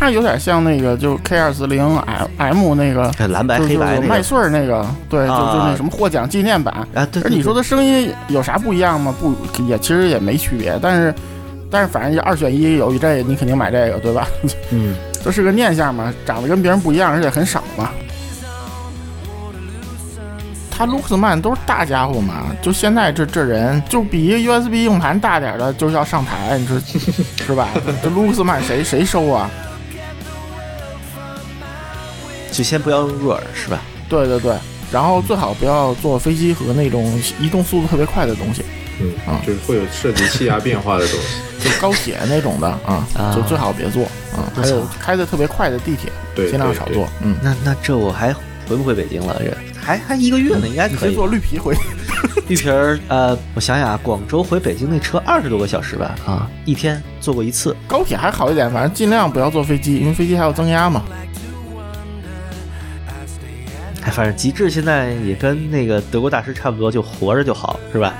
它有点像那个，就 K 二四零 M M 那个蓝白黑白麦穗儿那个，对，就就那什么获奖纪念版啊。对。而你说的声音有啥不一样吗？不，也其实也没区别。但是，但是反正二选一，有一这，你肯定买这个，对吧？嗯，这是个念想嘛，长得跟别人不一样，而且很少嘛。他 Luxman 都是大家伙嘛，就现在这这人，就比一个 USB 硬盘大点的就要上台，你说 是吧？这 Luxman 谁谁收啊？就先不要用入耳是吧？对对对，然后最好不要坐飞机和那种移动速度特别快的东西。嗯啊，就是会有涉及气压变化的东西，就高铁那种的 啊，就最好别坐啊。还有开的特别快的地铁，对，尽量少坐。嗯，那那这我还回不回北京了？这？还还一个月呢，应该可以坐绿皮回。绿皮儿，呃，我想想啊，广州回北京那车二十多个小时吧，啊，一天坐过一次。高铁还好一点，反正尽量不要坐飞机，因为飞机还要增压嘛。哎，反正极致现在也跟那个德国大师差不多，就活着就好，是吧？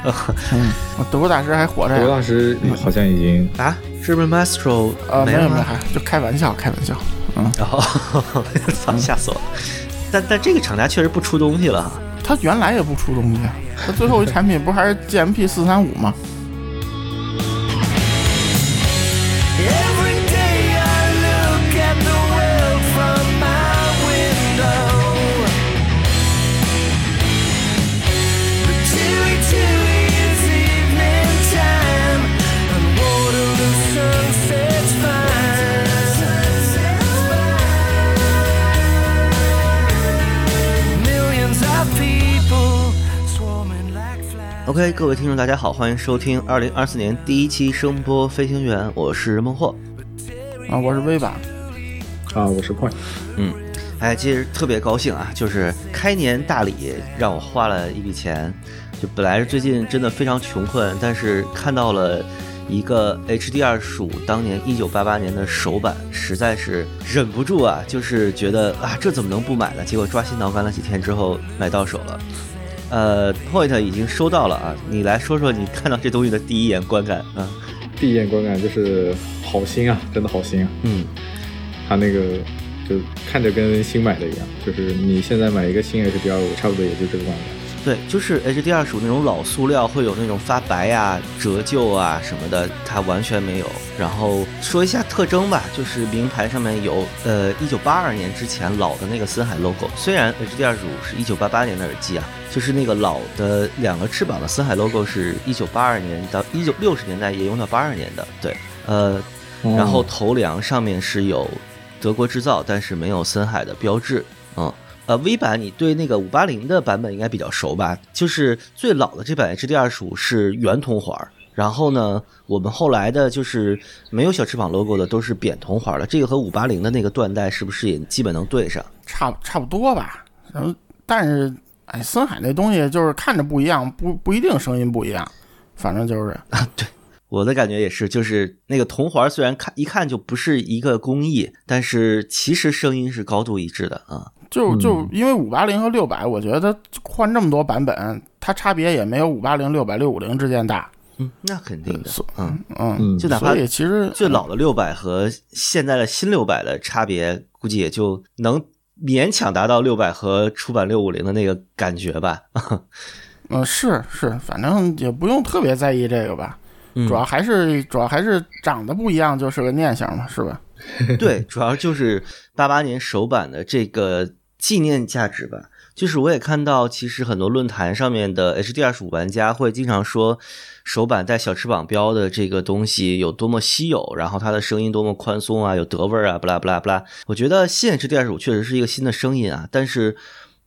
嗯，德国大师还活着。德国大师好像已经啊，German Maestro 呃没有没有，就开玩笑开玩笑。嗯，然后操，吓死我了。但但这个厂家确实不出东西了，他原来也不出东西，他最后一产品不还是 GMP 四三五吗？OK，各位听众，大家好，欢迎收听二零二四年第一期声波飞行员，我是孟获，啊，我是威吧，啊，我是 Point，嗯，哎，其实特别高兴啊，就是开年大礼让我花了一笔钱，就本来是最近真的非常穷困，但是看到了一个 HDR 十五当年一九八八年的首版，实在是忍不住啊，就是觉得啊，这怎么能不买呢？结果抓心挠肝了几天之后买到手了。呃，Point 已经收到了啊，你来说说你看到这东西的第一眼观感啊。第一眼观感就是好新啊，真的好新啊。嗯，它那个就看着跟新买的一样，就是你现在买一个新 HDR 五，差不多也就这个观感。对，就是 HDR 属那种老塑料，会有那种发白呀、折旧啊什么的，它完全没有。然后说一下特征吧，就是名牌上面有呃一九八二年之前老的那个森海 logo，虽然 HDR 五是一九八八年的耳机啊，就是那个老的两个翅膀的森海 logo 是一九八二年到一九六十年代也用到八二年的，对，呃，然后头梁上面是有德国制造，但是没有森海的标志，嗯。呃，V 版你对那个五八零的版本应该比较熟吧？就是最老的这版 HD 二十五是圆铜环，然后呢，我们后来的就是没有小翅膀 logo 的都是扁铜环了。这个和五八零的那个缎带是不是也基本能对上？差差不多吧。然后，但是，哎，森海那东西就是看着不一样，不不一定声音不一样，反正就是啊，对，我的感觉也是，就是那个铜环虽然看一看就不是一个工艺，但是其实声音是高度一致的啊。就就因为五八零和六百，我觉得它换这么多版本，它差别也没有五八零、六百、六五零之间大。嗯，那肯定的。嗯嗯，就哪怕其实最老的六百和现在的新六百的差别，估计也就能勉强达到六百和出版六五零的那个感觉吧。嗯，是是，反正也不用特别在意这个吧。主要还是主要还是长得不一样，就是个念想嘛，是吧？对，主要就是八八年首版的这个。纪念价值吧，就是我也看到，其实很多论坛上面的 HDR 十五玩家会经常说，手版带小翅膀标的这个东西有多么稀有，然后它的声音多么宽松啊，有德味儿啊，不啦不啦不啦。我觉得现 HDR 十五确实是一个新的声音啊，但是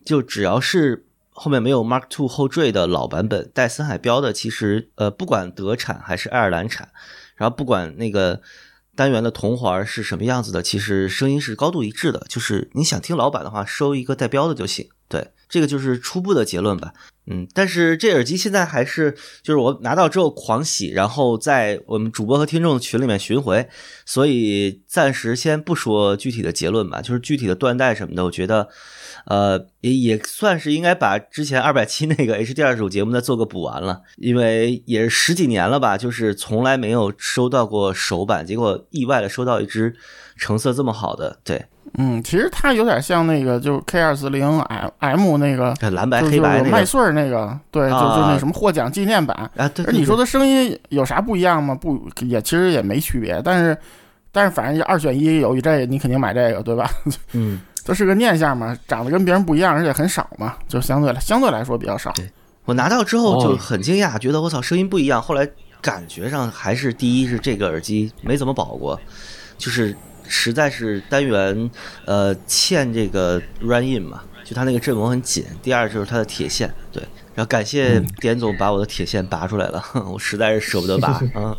就只要是后面没有 Mark Two 后缀的老版本带森海标的，其实呃不管德产还是爱尔兰产，然后不管那个。单元的铜环是什么样子的？其实声音是高度一致的，就是你想听老板的话，收一个带标的就行。对，这个就是初步的结论吧。嗯，但是这耳机现在还是就是我拿到之后狂喜，然后在我们主播和听众群里面巡回，所以暂时先不说具体的结论吧，就是具体的断代什么的，我觉得。呃，也也算是应该把之前二百七那个 HD 二十五节目再做个补完了，因为也十几年了吧，就是从来没有收到过首版，结果意外的收到一只成色这么好的，对，嗯，其实它有点像那个，就是 K 二四零 M M 那个蓝白黑白那个麦穗儿那个，对，就就那什么获奖纪念版啊。对，而你说的声音有啥不一样吗？不，也其实也没区别，但是但是反正二选一，有一这，你肯定买这个，对吧？嗯。这是个念想嘛，长得跟别人不一样，而且很少嘛，就相对来相对来说比较少。对我拿到之后就很惊讶，觉得我操声音不一样。后来感觉上还是第一是这个耳机没怎么保过，就是实在是单元呃欠这个 run in 嘛，就它那个振膜很紧。第二就是它的铁线，对，然后感谢点总把我的铁线拔出来了，我实在是舍不得拔 啊。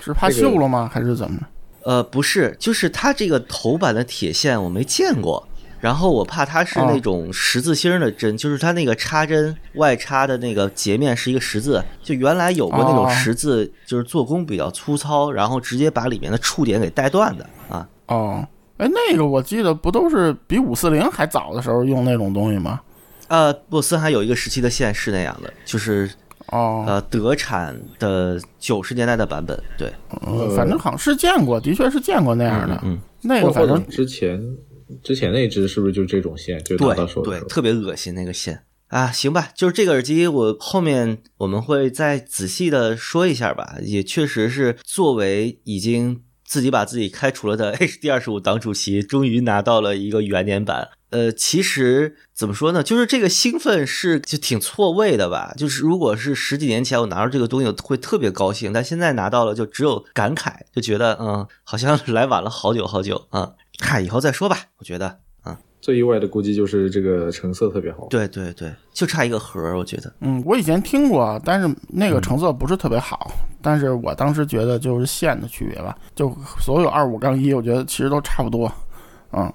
是怕锈了吗？还是怎么？呃，不是，就是它这个头版的铁线我没见过，然后我怕它是那种十字星的针，就是它那个插针外插的那个截面是一个十字，就原来有过那种十字，就是做工比较粗糙，然后直接把里面的触点给带断的啊。哦，哎，那个我记得不都是比五四零还早的时候用那种东西吗？呃，不，森海有一个时期的线是那样的，就是。哦，呃，德产的九十年代的版本，对，反正好像是见过，的确是见过那样的。嗯，那个反正之前之前那只是不是就这种线？就对到手对，特别恶心那个线啊。行吧，就是这个耳机，我后面我们会再仔细的说一下吧。也确实是作为已经自己把自己开除了的 HD 二十五党主席，终于拿到了一个元年版。呃，其实怎么说呢，就是这个兴奋是就挺错位的吧。就是如果是十几年前我拿到这个东西会特别高兴，但现在拿到了就只有感慨，就觉得嗯，好像来晚了好久好久啊。嗨，以后再说吧。我觉得，啊，最意外的估计就是这个成色特别好。对对对，就差一个盒儿，我觉得。嗯，我以前听过，但是那个成色不是特别好。但是我当时觉得就是线的区别吧，就所有二五杠一，我觉得其实都差不多。嗯。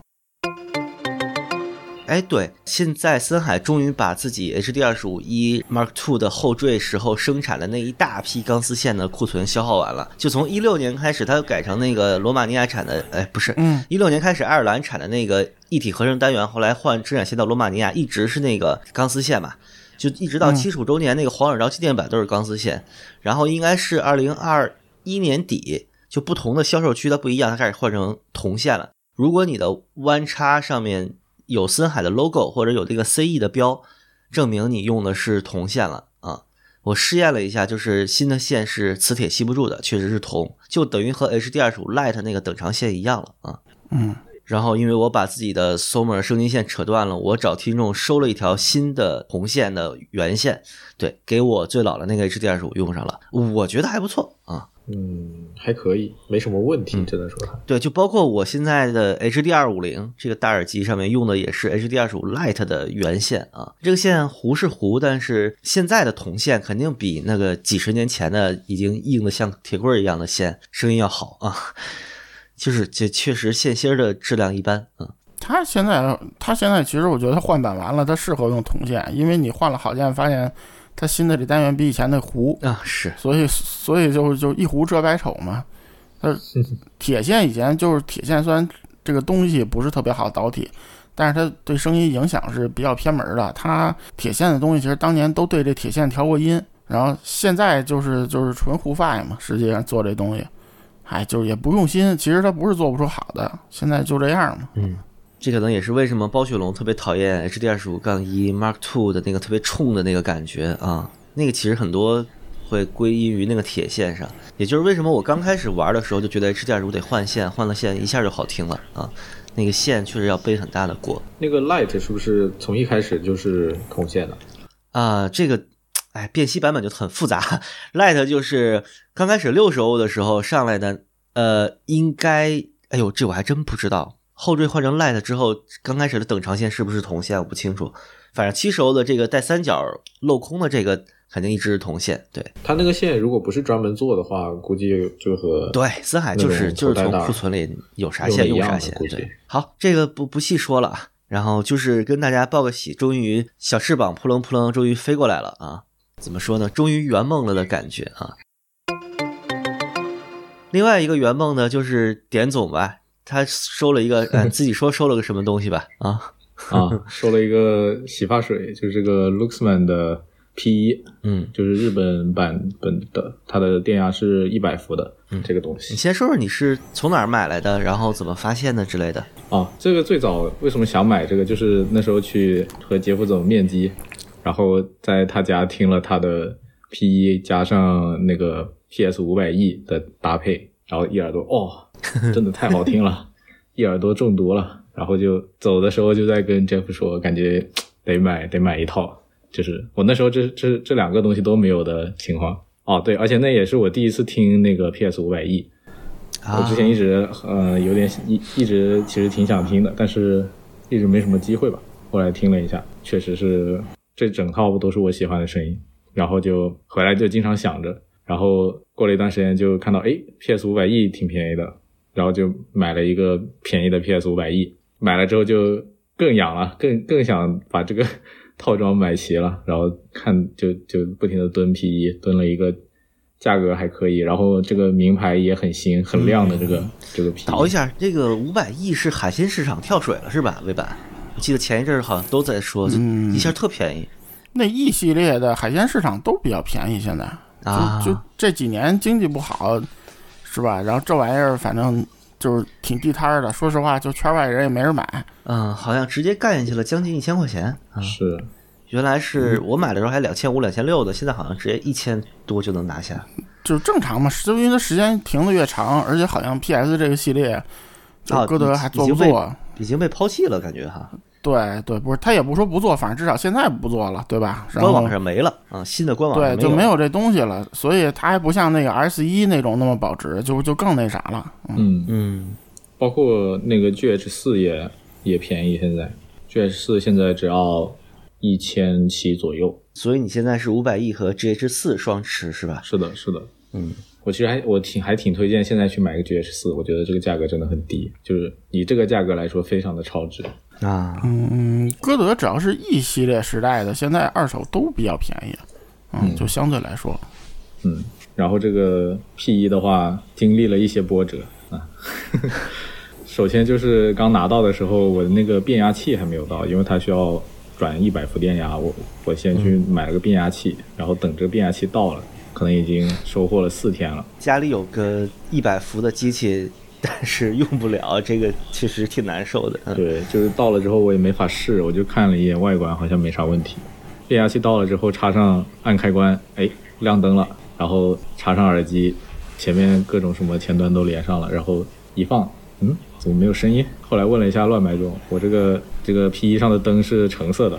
哎，对，现在森海终于把自己 HD 二十五一 Mark Two 的后缀时候生产的那一大批钢丝线的库存消耗完了。就从一六年开始，它改成那个罗马尼亚产的，哎，不是，嗯，一六年开始爱尔兰产的那个一体合成单元，后来换生产线到罗马尼亚，一直是那个钢丝线嘛，就一直到七十五周年那个黄耳罩纪念版都是钢丝线。然后应该是二零二一年底，就不同的销售区它不一样，它开始换成铜线了。如果你的弯叉上面。有森海的 logo 或者有这个 CE 的标，证明你用的是铜线了啊！我试验了一下，就是新的线是磁铁吸不住的，确实是铜，就等于和 HD 二十五 Lite 那个等长线一样了啊。嗯。然后因为我把自己的 Somer 升级线扯断了，我找听众收了一条新的铜线的原线，对，给我最老的那个 HD 二十五用上了，我觉得还不错啊。嗯，还可以，没什么问题，只能说对，就包括我现在的 HD 二五零这个大耳机上面用的也是 HD 二十五 Lite 的原线啊。这个线糊是糊，但是现在的铜线肯定比那个几十年前的已经硬的像铁棍一样的线声音要好啊。就是这确实线芯的质量一般啊。它现在它现在其实我觉得它换版完了，它适合用铜线，因为你换了好线发现。它新的这单元比以前那糊啊，是，所以所以就就一糊遮百丑嘛。它 铁线以前就是铁线，虽然这个东西不是特别好导体，但是它对声音影响是比较偏门的。它铁线的东西其实当年都对这铁线调过音，然后现在就是就是纯糊发嘛。实际上做这东西，哎，就是也不用心。其实它不是做不出好的，现在就这样嘛。嗯。这可能也是为什么包雪龙特别讨厌 HD 二十五杠一 Mark Two 的那个特别冲的那个感觉啊，那个其实很多会归因于那个铁线上，也就是为什么我刚开始玩的时候就觉得 HD 二十五得换线，换了线一下就好听了啊，那个线确实要背很大的锅。那个 Light 是不是从一开始就是铜线的？啊，这个，哎，辨析版本就很复杂。Light 就是刚开始六十欧的时候上来的，呃，应该，哎呦，这我还真不知道。后缀换成 Light 之后，刚开始的等长线是不是铜线我不清楚，反正七十欧的这个带三角镂空的这个肯定一直是铜线。对，它那个线如果不是专门做的话，估计就和对森海就是就是从库存里有啥线用啥线。对，好，这个不不细说了啊。然后就是跟大家报个喜，终于小翅膀扑棱扑棱，终于飞过来了啊！怎么说呢？终于圆梦了的感觉啊！另外一个圆梦呢，就是点总吧，他收了一个，嗯，自己说收了个什么东西吧？啊啊，收了一个洗发水，就是这个 Luxman 的 P 一，嗯，就是日本版本的，它的电压是一百伏的，嗯，这个东西你。先说说你是从哪儿买来的，然后怎么发现的之类的。啊，这个最早为什么想买这个，就是那时候去和杰夫总面基，然后在他家听了他的 P 一加上那个 PS 五百 E 的搭配，然后一耳朵哦，真的太好听了，一耳朵中毒了。然后就走的时候就在跟 Jeff 说，感觉得买得买一套，就是我那时候这这这两个东西都没有的情况。哦，对，而且那也是我第一次听那个 PS 五百 E，啊，我之前一直呃有点一一直其实挺想听的，但是一直没什么机会吧。后来听了一下，确实是这整套都是我喜欢的声音，然后就回来就经常想着，然后过了一段时间就看到哎 PS 五百 E 挺便宜的，然后就买了一个便宜的 PS 五百 E，买了之后就更痒了，更更想把这个 套装买齐了，然后看就就不停的蹲 P 一，蹲了一个。价格还可以，然后这个名牌也很新、很亮的这个、这个皮。倒一下，这个五百亿是海鲜市场跳水了是吧？魏版，我记得前一阵儿好像都在说，嗯一下特便宜那 E 系列的海鲜市场都比较便宜，现在啊就就这几年经济不好，是吧？然后这玩意儿反正就是挺地摊儿的，说实话，就圈外人也没人买。嗯，好像直接干下去了，将近一千块钱啊！是，原来是我买的时候还两千五、两千六的，现在好像直接一千多就能拿下。就是正常嘛，就因为它时间停的越长，而且好像 PS 这个系列，就啊歌德还做不做？已经被抛弃了，感觉哈，对对，不是他也不说不做，反正至少现在不做了，对吧？然后官网上没了啊，新的官网对就没有有这东西了，所以它还不像那个 S 一那种那么保值，就就更那啥了。嗯嗯，嗯包括那个 GH 四也也便宜，现在 GH 四现在只要一千七左右。所以你现在是五百亿和 GH 四双持是吧？是的，是的。嗯，我其实还我挺还挺推荐现在去买个 GH 四，我觉得这个价格真的很低，就是以这个价格来说非常的超值。啊，嗯，歌德只要是 E 系列时代的，现在二手都比较便宜。嗯，嗯就相对来说，嗯，然后这个 P 一的话，经历了一些波折啊。首先就是刚拿到的时候，我的那个变压器还没有到，因为它需要转一百伏电压，我我先去买了个变压器，然后等这个变压器到了，可能已经收获了四天了。家里有个一百伏的机器，但是用不了，这个确实挺难受的。嗯对，就是到了之后我也没法试，我就看了一眼外观，好像没啥问题。变压器到了之后，插上按开关，哎，亮灯了，然后插上耳机，前面各种什么前端都连上了，然后一放，嗯，怎么没有声音？后来问了一下乱买中，我这个这个 P 一上的灯是橙色的，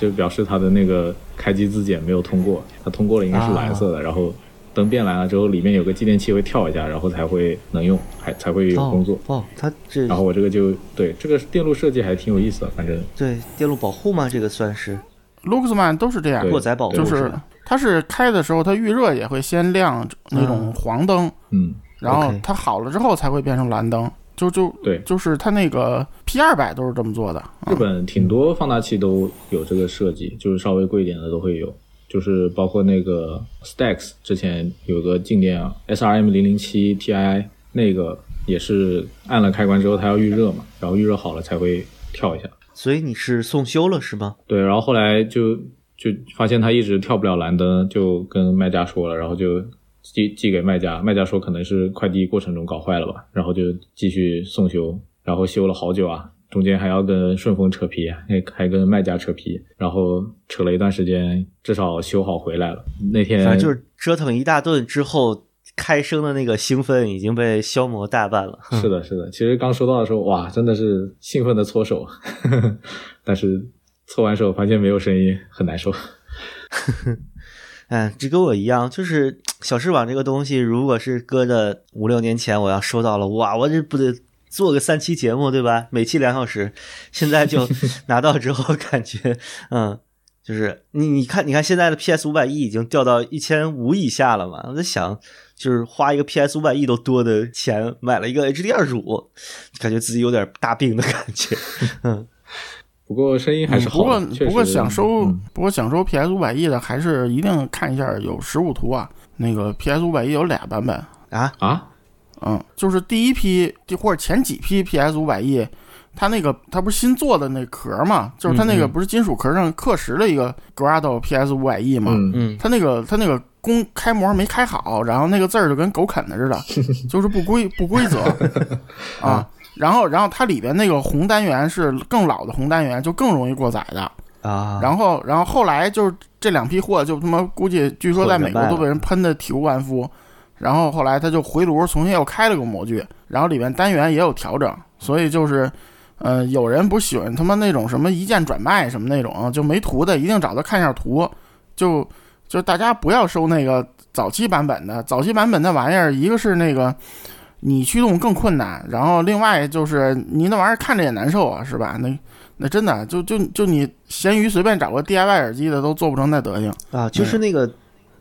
就表示它的那个开机自检没有通过，它通过了应该是蓝色的，然后灯变蓝了之后，里面有个继电器会跳一下，然后才会能用，还才会有工作。哦，哦它这然后我这个就对这个电路设计还挺有意思的，反正对电路保护吗？这个算是 Luxman 都是这样，过载保护就是？它是开的时候，它预热也会先亮那种黄灯，嗯，然后它好了之后才会变成蓝灯。就就对，就是它那个 P 二百都是这么做的。日本挺多放大器都有这个设计，就是稍微贵一点的都会有，就是包括那个 Stacks 之前有个静电 SRM 零零七 Ti 那个也是按了开关之后它要预热嘛，然后预热好了才会跳一下。所以你是送修了是吗？对，然后后来就就发现它一直跳不了蓝灯，就跟卖家说了，然后就寄寄给卖家，卖家说可能是快递过程中搞坏了吧，然后就继续送修，然后修了好久啊，中间还要跟顺丰扯皮，还还跟卖家扯皮，然后扯了一段时间，至少修好回来了。那天反正就是折腾一大顿之后，开声的那个兴奋已经被消磨大半了。是的，是的。其实刚收到的时候，哇，真的是兴奋的搓手，但是搓完手发现没有声音，很难受。哎，这跟我一样，就是小翅膀这个东西，如果是搁着五六年前我要收到了，哇，我这不得做个三期节目对吧？每期两小时，现在就 拿到之后感觉，嗯，就是你你看你看现在的 PS 五百亿已经掉到一千五以下了嘛？我在想，就是花一个 PS 五百亿都多的钱买了一个 HD 二十五，感觉自己有点大病的感觉，嗯。不过声音还是好不过不过想收、嗯不过想收 PS 五百亿的，还是一定看一下有实物图啊。那个 PS 五百亿有俩版本，啊，啊，嗯，就是第一批或者前几批 PS 五百亿，它那个它不是新做的那壳嘛，就是它那个不是金属壳上刻蚀了一个 Grado PS 五百亿嘛，嗯，嗯它那个它那个工开模没开好，然后那个字儿就跟狗啃的似的，就是不规不规则 啊。然后然后它里边那个红单元是更老的红单元，就更容易过载的。啊，然后然后后来就是这两批货就他妈估计据说在美国都被人喷的体无完肤。然后后来他就回炉重新又开了个模具，然后里面单元也有调整，所以就是，呃，有人不喜欢他妈那种什么一键转卖什么那种，就没图的一定找他看一下图，就就大家不要收那个早期版本的，早期版本那玩意儿，一个是那个你驱动更困难，然后另外就是你那玩意儿看着也难受啊，是吧？那那真的就就就你闲鱼随便找个 DIY 耳机的都做不成那德行，啊，就是那个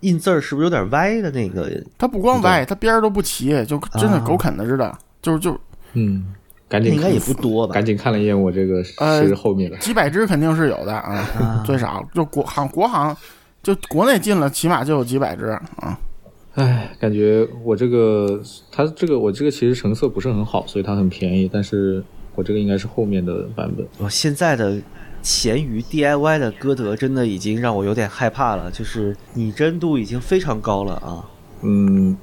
印字儿是不是有点歪的那个？它不光歪，它边儿都不齐，就真的啊狗啃的似的，就是就嗯，赶紧应该也不多吧赶？紧看了一眼我这个呃是后面的，几百只肯定是有的啊，啊，最少就国行国行，就国内进了起码就有几百只啊。唉，感觉我这个它这个我这个其实成色不是很好，所以它很便宜，但是我这个应该是后面的版本。我现在的闲鱼 DIY 的歌德真的已经让我有点害怕了，就是拟真度已经非常高了啊嗯，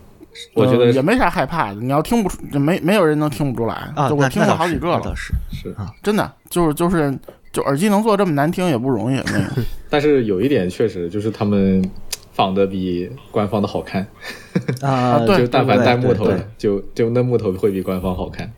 我觉得呃也没啥害怕的，你要听不出，没没有人能听不出来。啊！就我听过好几个了，是是，真的就是就是就耳机能做这么难听也不容易。那个但是有一点确实就是他们仿的比官方的好看，啊，对 就但凡带木头的，就就那木头会比官方好看。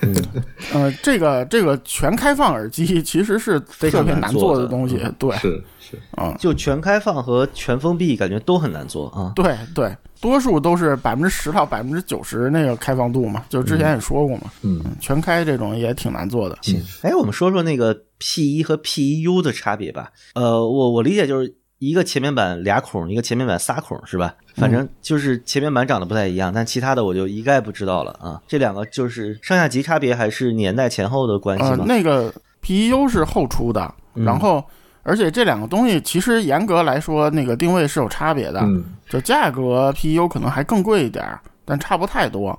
呃，这个这个全开放耳机其实是非常特别难难做的做的东西，对，是是，嗯，就全开放和全封闭感觉都很难做啊。对对，多数都是百分之十到百分之九十那个开放度嘛，就之前也说过嘛，嗯，全开这种也挺难做的。行，哎，我们说说那个 P 一和 P 一 U 的差别吧。呃，我我理解就是一个前面板俩孔，一个前面板仨孔，是吧？反正就是前面板长得不太一样，但其他的我就一概不知道了啊。这两个就是上下级差别还是年代前后的关系？那个 PEU 是后出的，嗯然后而且这两个东西其实严格来说，那个定位是有差别的，嗯就价格 PEU 可能还更贵一点儿，但差不太多。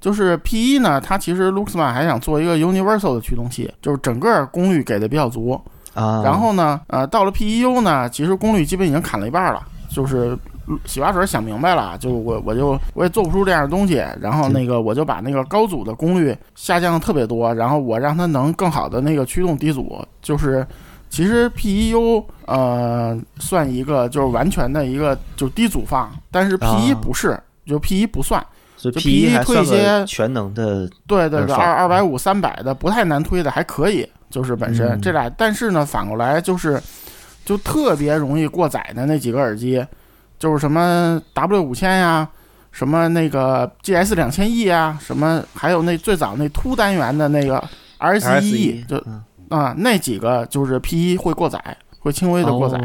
就是 P 一呢，它其实 Luxman 还想做一个 Universal 的驱动器，就是整个功率给的比较足。啊，然后呢，呃，到了 PEU 呢，其实功率基本已经砍了一半了，就是洗发水想明白了，就我我就我也做不出这样的东西，然后那个我就把那个高阻的功率下降的特别多，然后我让它能更好的那个驱动低阻，就是其实 PEU 呃算一个就是完全的一个就是低阻放，但是 P 一啊不是，就 P 一不算，就 P 一 P1 推一些全能的对对对，二二二百五、三百的不太难推的还可以，就是本身、嗯。这俩，但是呢，反过来就是就特别容易过载的那几个耳机，就是什么 W 五千呀，什么那个 GS 两千 E 呀，什么还有那最早那凸单元的那个 RS 一 E，就嗯。啊、那几个就是 P 一会过载，会轻微的过载，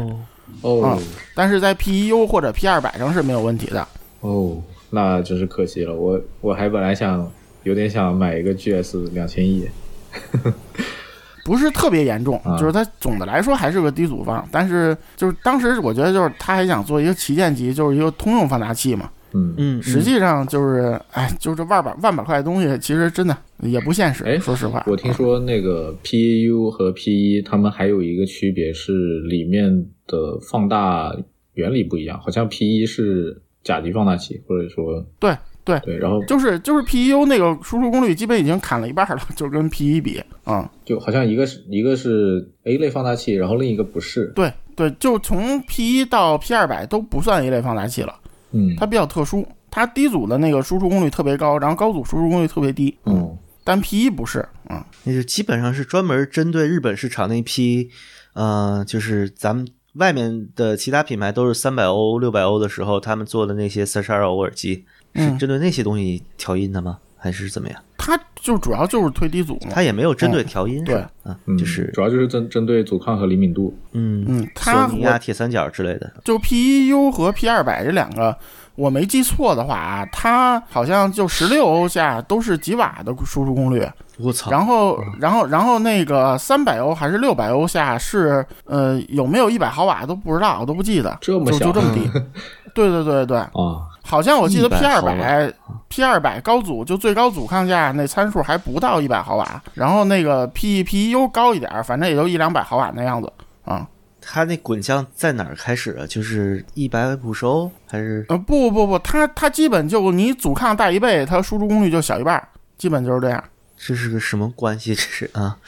哦。哦但是在 P 一 U 或者 P 二百上是没有问题的。哦，那真是可惜了，我我还本来想有点想买一个 GS 两千亿，不是特别严重，啊就是它总的来说还是个低阻放，但是就是当时我觉得就是他还想做一个旗舰级，就是一个通用放大器嘛。嗯嗯，实际上就是，哎，就是万把万把块的东西，其实真的也不现实。哎说实话，我听说那个 PU 和 PE 他们还有一个区别是里面的放大原理不一样，好像 P 一是甲级放大器，或者说对对对，然后就是就是 PEU 那个输出功率基本已经砍了一半了，就跟 P 一比，嗯，就好像一个是一个是 A 类放大器，然后另一个不是，对对，就从 P 一到 P 2 0 0都不算 A 类放大器了，嗯。它比较特殊，它低阻的那个输出功率特别高，然后高阻输出功率特别低，嗯。但 P 一不是，嗯，那就基本上是专门针对日本市场那批，呃，就是咱们外面的其他品牌都是三百欧、六百欧的时候，他们做的那些三十二欧耳机，是嗯针对那些东西调音的吗？还是怎么样？它就主要就是推低阻嘛。它也没有针对调音，嗯对啊，嗯，就是主要就是针针对阻抗和灵敏度。嗯嗯，它索尼啊、铁三角之类的。就 P 一 U 和 P 2 0 0这两个，我没记错的话啊，它好像就十六欧下都是几瓦的输出功率，我操！然后然后然后那个三百欧还是六百欧下是呃有没有一百毫瓦都不知道，我都不记得，就这么小就这么低。对对对对，啊，好像我记得 P 二百 P 二百高阻就最高阻抗下那参数还不到一百毫瓦，然后那个 P P U 高一点，反正也就一两百毫瓦那样子啊。它那滚降在哪儿开始啊？就是一百五十欧还是？呃，不不不，它它基本就你阻抗大一倍，它输出功率就小一半，基本就是这样。这是个什么关系？这是啊，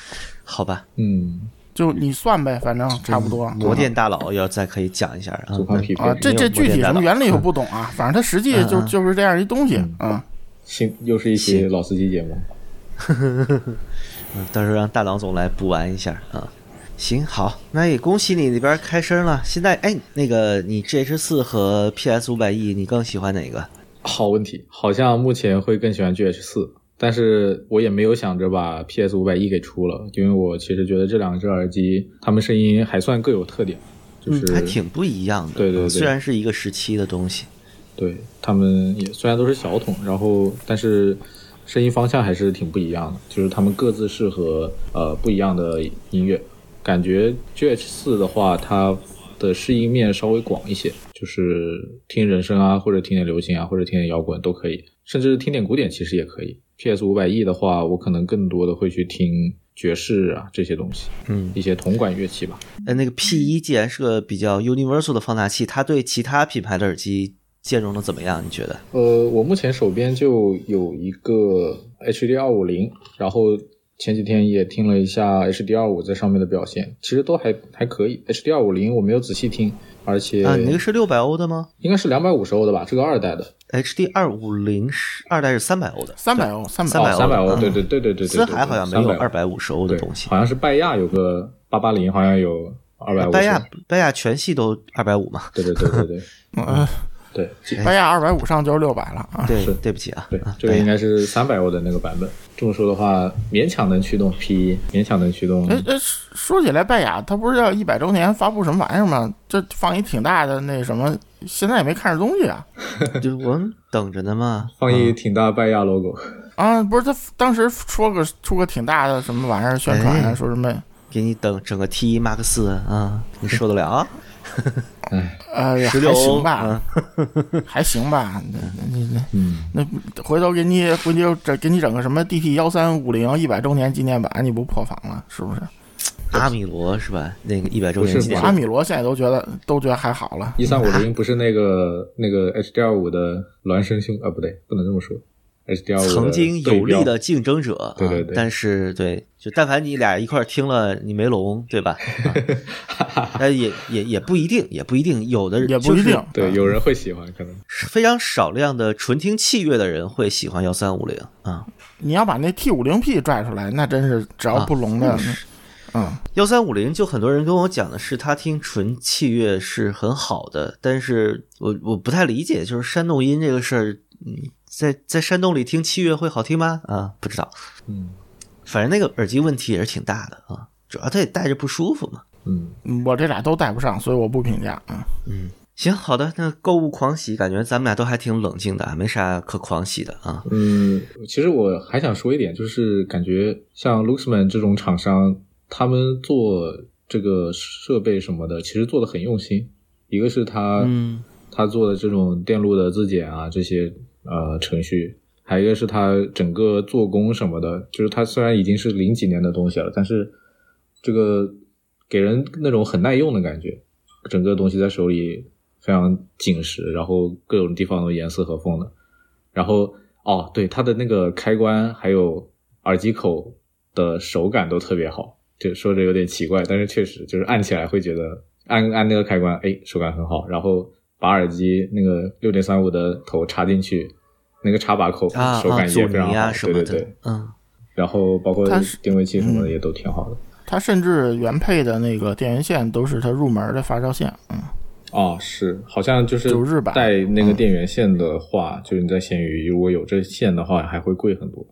好吧，嗯，就你算呗，反正差不多。魔电大佬要再可以讲一下啊啊，这这具体什么原理我不懂嗯啊，反正它实际就就是这样一东西啊。行又是一期老司机节目。嗯，到时候让大郎总来补完一下啊。行，好，那也恭喜你那边开声了。现在，哎，那个你 GH 四和 PS 五百 E，你更喜欢哪个？好问题，好像目前会更喜欢 GH 四，但是我也没有想着把 PS 五百 E 给出了，因为我其实觉得这两只耳机，它们声音还算各有特点，就是、嗯，还挺不一样的。对对对嗯虽然是一个时期的东西。对，他们也虽然都是小筒，然后但是声音方向还是挺不一样的，就是它们各自适合呃不一样的音乐。感觉 GH 四的话，它的适应面稍微广一些，就是听人声啊，或者听点流行啊，或者听点摇滚都可以，甚至听点古典其实也可以。PS 五百 E 的话，我可能更多的会去听爵士啊这些东西，嗯，一些铜管乐器吧。呃，那个 P 一既然是个比较 universal 的放大器，它对其他品牌的耳机兼容的怎么样？你觉得？呃，我目前手边就有一个 HD 二五零，然后前几天也听了一下 HD 二五在上面的表现，其实都还还可以。HD 二五零我没有仔细听，而且啊，你那个是六百欧的吗应该是两百五十欧的吧，这个二代的，？HD 二五零是二代是三百欧的，三百欧，三300百欧三百欧，嗯对对对对对对。森海好像没有300二百五十欧的东西好。像是拜亚有个八八零，好像有二百五。拜亚拜亚全系都二百五嘛？对对对对对 嗯，对拜亚二百五上就是六百了啊。对是，对不起啊，对这个应该是三百欧的那个版本。这么说的话，勉强能驱动 P 一，勉强能驱动。哎哎，说说起来，拜雅他不是要一百周年发布什么玩意儿吗？这放一挺大的那什么，现在也没看着东西啊。就我们等着呢嘛。放一挺大拜亚 logo，啊，不是他当时说个出个挺大的什么玩意儿宣传啊，哎说什么给你等整个 T 一四啊，你受得了啊？呃十六欧还行吧啊，，还行吧。那那那嗯，那回头给你回头整给你整个什么 DT 幺三五零一百周年纪念版，你不破防了是不是？阿米罗是吧？那个一百周年纪念版阿米罗现在都觉得都觉得还好了。一三五零不是那个那个 HD 二五的孪生兄啊，不对，不能这么说曾经有力的竞争者，对对对啊但是对，就但凡你俩一块儿听了，你没聋，对吧？啊 但也也也不一定，也不一定，有的人也不一定对，有人会喜欢，可能非常少量的纯听器乐的人会喜欢幺三五零啊。你要把那 T 五零 P 拽出来，那真是只要不聋的，嗯，幺三五零就很多人跟我讲的是他听纯器乐是很好的，但是我我不太理解，就是山洞音这个事儿，嗯，在在山洞里听器乐会好听吗？啊，不知道，嗯反正那个耳机问题也是挺大的啊，主要它也戴着不舒服嘛。嗯，我这俩都戴不上，所以我不评价。嗯，嗯，行，好的，那购物狂喜，感觉咱们俩都还挺冷静的，没啥可狂喜的啊。嗯，其实我还想说一点，就是感觉像 Luxman 这种厂商，他们做这个设备什么的，其实做的很用心。一个是他，嗯他做的这种电路的自检啊，这些呃程序，还有一个是它整个做工什么的，就是它虽然已经是零几年的东西了，但是这个给人那种很耐用的感觉，整个东西在手里非常紧实，然后各种地方都严丝合缝的。然后哦，对，它的那个开关还有耳机口的手感都特别好，就说着有点奇怪，但是确实就是按起来会觉得按按那个开关，哎，手感很好。然后把耳机那个六点三五的头插进去，那个插把口手感也非常好，对对对。嗯然后包括定位器什么的嗯也都挺好的。它甚至原配的那个电源线都是它入门的发烧线。嗯，哦，是，好像就是带那个嗯电源线的话，就是你在闲鱼如果有这线的话，还会贵很多，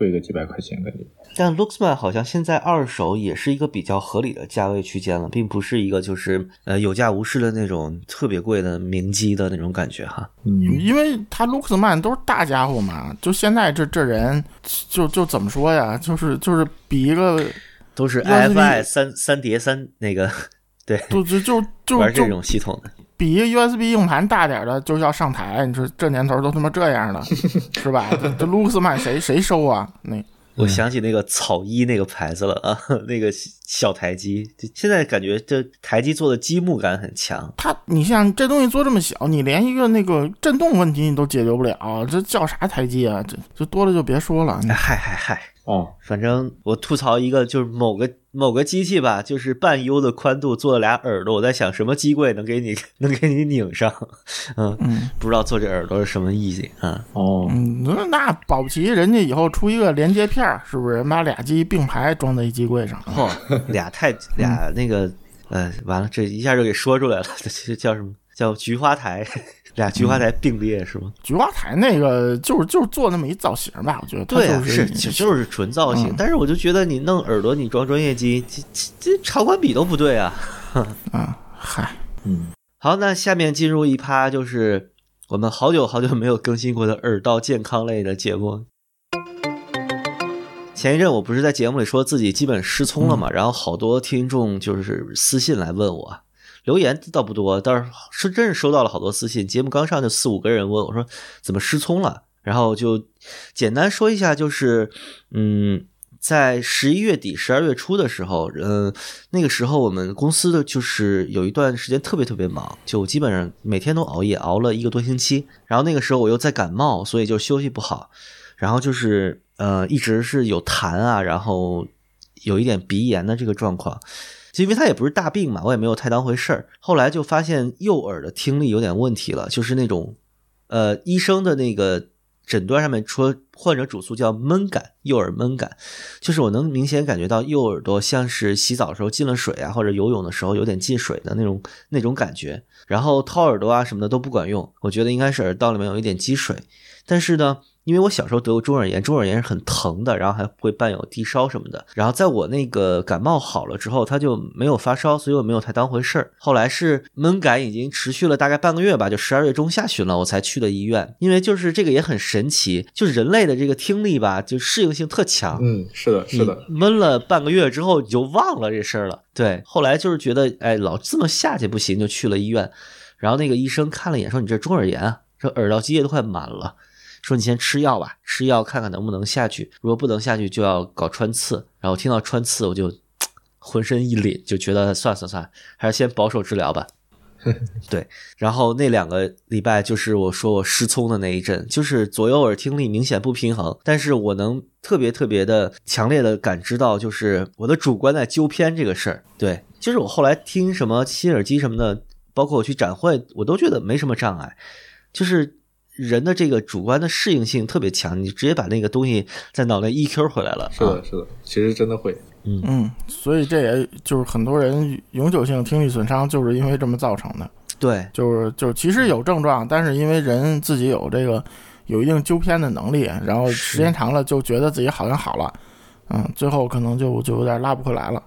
贵个几百块钱感觉。但 Luxman 好像现在二手也是一个比较合理的价位区间了，并不是一个就是呃有价无市的那种特别贵的名机的那种感觉哈。嗯，因为他 Luxman 都是大家伙嘛，就现在这这人就就怎么说呀，就是就是比一个都是 USB IFI 三三叠三那个 对就就就就玩这种系统的。比一个 USB 硬盘大点儿的就要上台，你说这年头都他妈这样了，是吧？这这 Luxman 谁谁收啊？那我想起那个草衣那个牌子了啊，那个小台机，就现在感觉这台机做的积木感很强。它，你像这东西做这么小，你连一个那个震动问题你都解决不了，这叫啥台机啊？这这多了就别说了。哎嗨嗨嗨，哦，反正我吐槽一个，就是某个某个机器吧，就是半 U 的宽度做了俩耳朵，我在想什么机柜能给你能给你拧上，嗯，嗯不知道做这耳朵是什么意思啊？哦，嗯，那那保不齐人家以后出一个连接片儿，是不是？把俩机并排装在一机柜上。嚯、俩太俩那个，呃，完了，这一下就给说出来了，这叫什么叫菊花台？俩菊花台并列是吗？菊花台那个就是就是做那么一造型吧，我觉得对啊，就是就就是纯造型，嗯但是我就觉得你弄耳朵，你装专业机，这这这长宽比都不对啊。啊，嗨，嗯，好，那下面进入一趴，就是我们好久好久没有更新过的耳道健康类的节目。前一阵我不是在节目里说自己基本失聪了嘛，然后好多听众就是私信来问我，留言倒不多，但是是真是收到了好多私信。节目刚上就四五个人问我说怎么失聪了，然后就简单说一下，就是嗯，在十一月底、十二月初的时候，嗯、那个时候我们公司的就是有一段时间特别特别忙，就基本上每天都熬夜，熬了一个多星期。然后那个时候我又在感冒，所以就休息不好，然后就是呃一直是有痰啊，然后有一点鼻炎的这个状况。因为它也不是大病嘛，我也没有太当回事儿。后来就发现右耳的听力有点问题了，就是那种呃医生的那个诊断上面说患者主诉叫闷感，右耳闷感，就是我能明显感觉到右耳朵像是洗澡的时候进了水啊，或者游泳的时候有点进水的那种那种感觉。然后掏耳朵啊什么的都不管用，我觉得应该是耳道里面有一点积水。但是呢，因为我小时候得过中耳炎，中耳炎是很疼的，然后还会伴有低烧什么的。然后在我那个感冒好了之后，他就没有发烧，所以我没有太当回事儿。后来是闷感已经持续了大概半个月吧，就十二月中下旬了，我才去的医院。因为就是这个也很神奇，就是人类的这个听力吧，就适应性特强。嗯，是的，是的，闷了半个月之后，你就忘了这事儿了。对，后来就是觉得，哎，老这么下去不行，就去了医院。然后那个医生看了一眼，说：“你这中耳炎啊，说耳道积液都快满了，说你先吃药吧，吃药看看能不能下去。如果不能下去，就要搞穿刺。”然后听到穿刺，我就浑身一凛，就觉得算算算，还是先保守治疗吧。对，然后那两个礼拜就是我说我失聪的那一阵，就是左右耳听力明显不平衡，但是我能特别特别的强烈的感知到，就是我的主观在纠偏这个事儿。对，就是我后来听什么新耳机什么的，包括我去展会，我都觉得没什么障碍，就是人的这个主观的适应性特别强，你直接把那个东西在脑袋 EQ 回来了。啊是的，是的，其实真的会。嗯嗯，所以这也就是很多人永久性听力损伤，就是因为这么造成的。对，就是就是其实有症状，但是因为人自己有这个有一定纠偏的能力，然后时间长了就觉得自己好像好了，嗯，最后可能就就有点拉不回来了。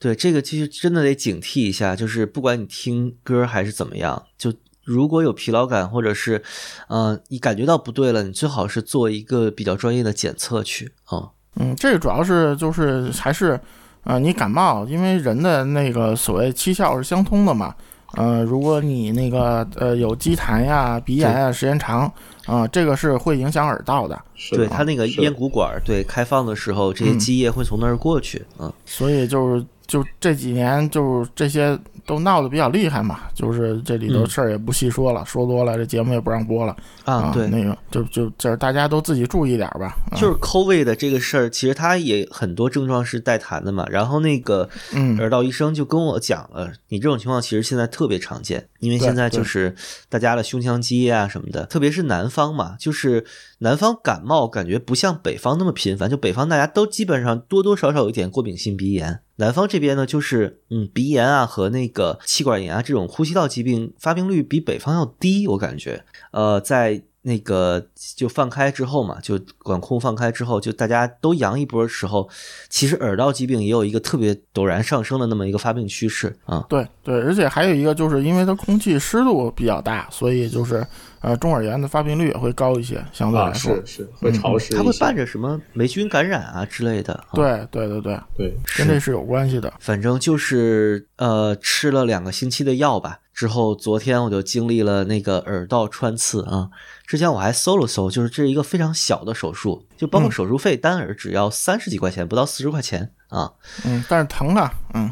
对，这个其实真的得警惕一下，就是不管你听歌还是怎么样，就如果有疲劳感，或者是，呃，你感觉到不对了，你最好是做一个比较专业的检测去啊、嗯，这个主要是就是还是，呃，你感冒，因为人的那个所谓七窍是相通的嘛。呃，如果你那个呃有积痰呀、鼻炎啊，时间长，啊、这个是会影响耳道的。是，对它那个咽鼓管，对开放的时候，这些嗯积液会从那儿过去，嗯，所以就是就这几年就是这些都闹得比较厉害嘛，就是这里头嗯事儿也不细说了，说多了这节目也不让播了啊，对，那个就就就是大家都自己注意点吧。啊就是 COVID 的这个事儿，其实他也很多症状是带痰的嘛。然后那个嗯耳道医生就跟我讲了，你这种情况其实现在特别常见，因为现在就是大家的胸腔积液啊什么的，特别是南方嘛，就是南方感冒感觉不像北方那么频繁，就北方大家都基本上多多少少有一点过敏性鼻炎。南方这边呢，就是嗯，鼻炎啊和那个气管炎啊这种呼吸道疾病发病率比北方要低，我感觉。呃，在那个就放开之后嘛，就管控放开之后，就大家都阳一波的时候，其实耳道疾病也有一个特别陡然上升的那么一个发病趋势啊。对对，而且还有一个就是因为它空气湿度比较大，所以就是呃中耳炎的发病率也会高一些，相对啊，来说。是是会潮湿它会伴着什么霉菌感染啊之类的。啊对对对对，对，跟这是有关系的。反正就是呃吃了两个星期的药吧，之后昨天我就经历了那个耳道穿刺啊。之前我还搜了搜，就是这是一个非常小的手术，就包括手术费单耳只要三十几块钱，不到四十块钱啊。嗯，但是疼啊，嗯，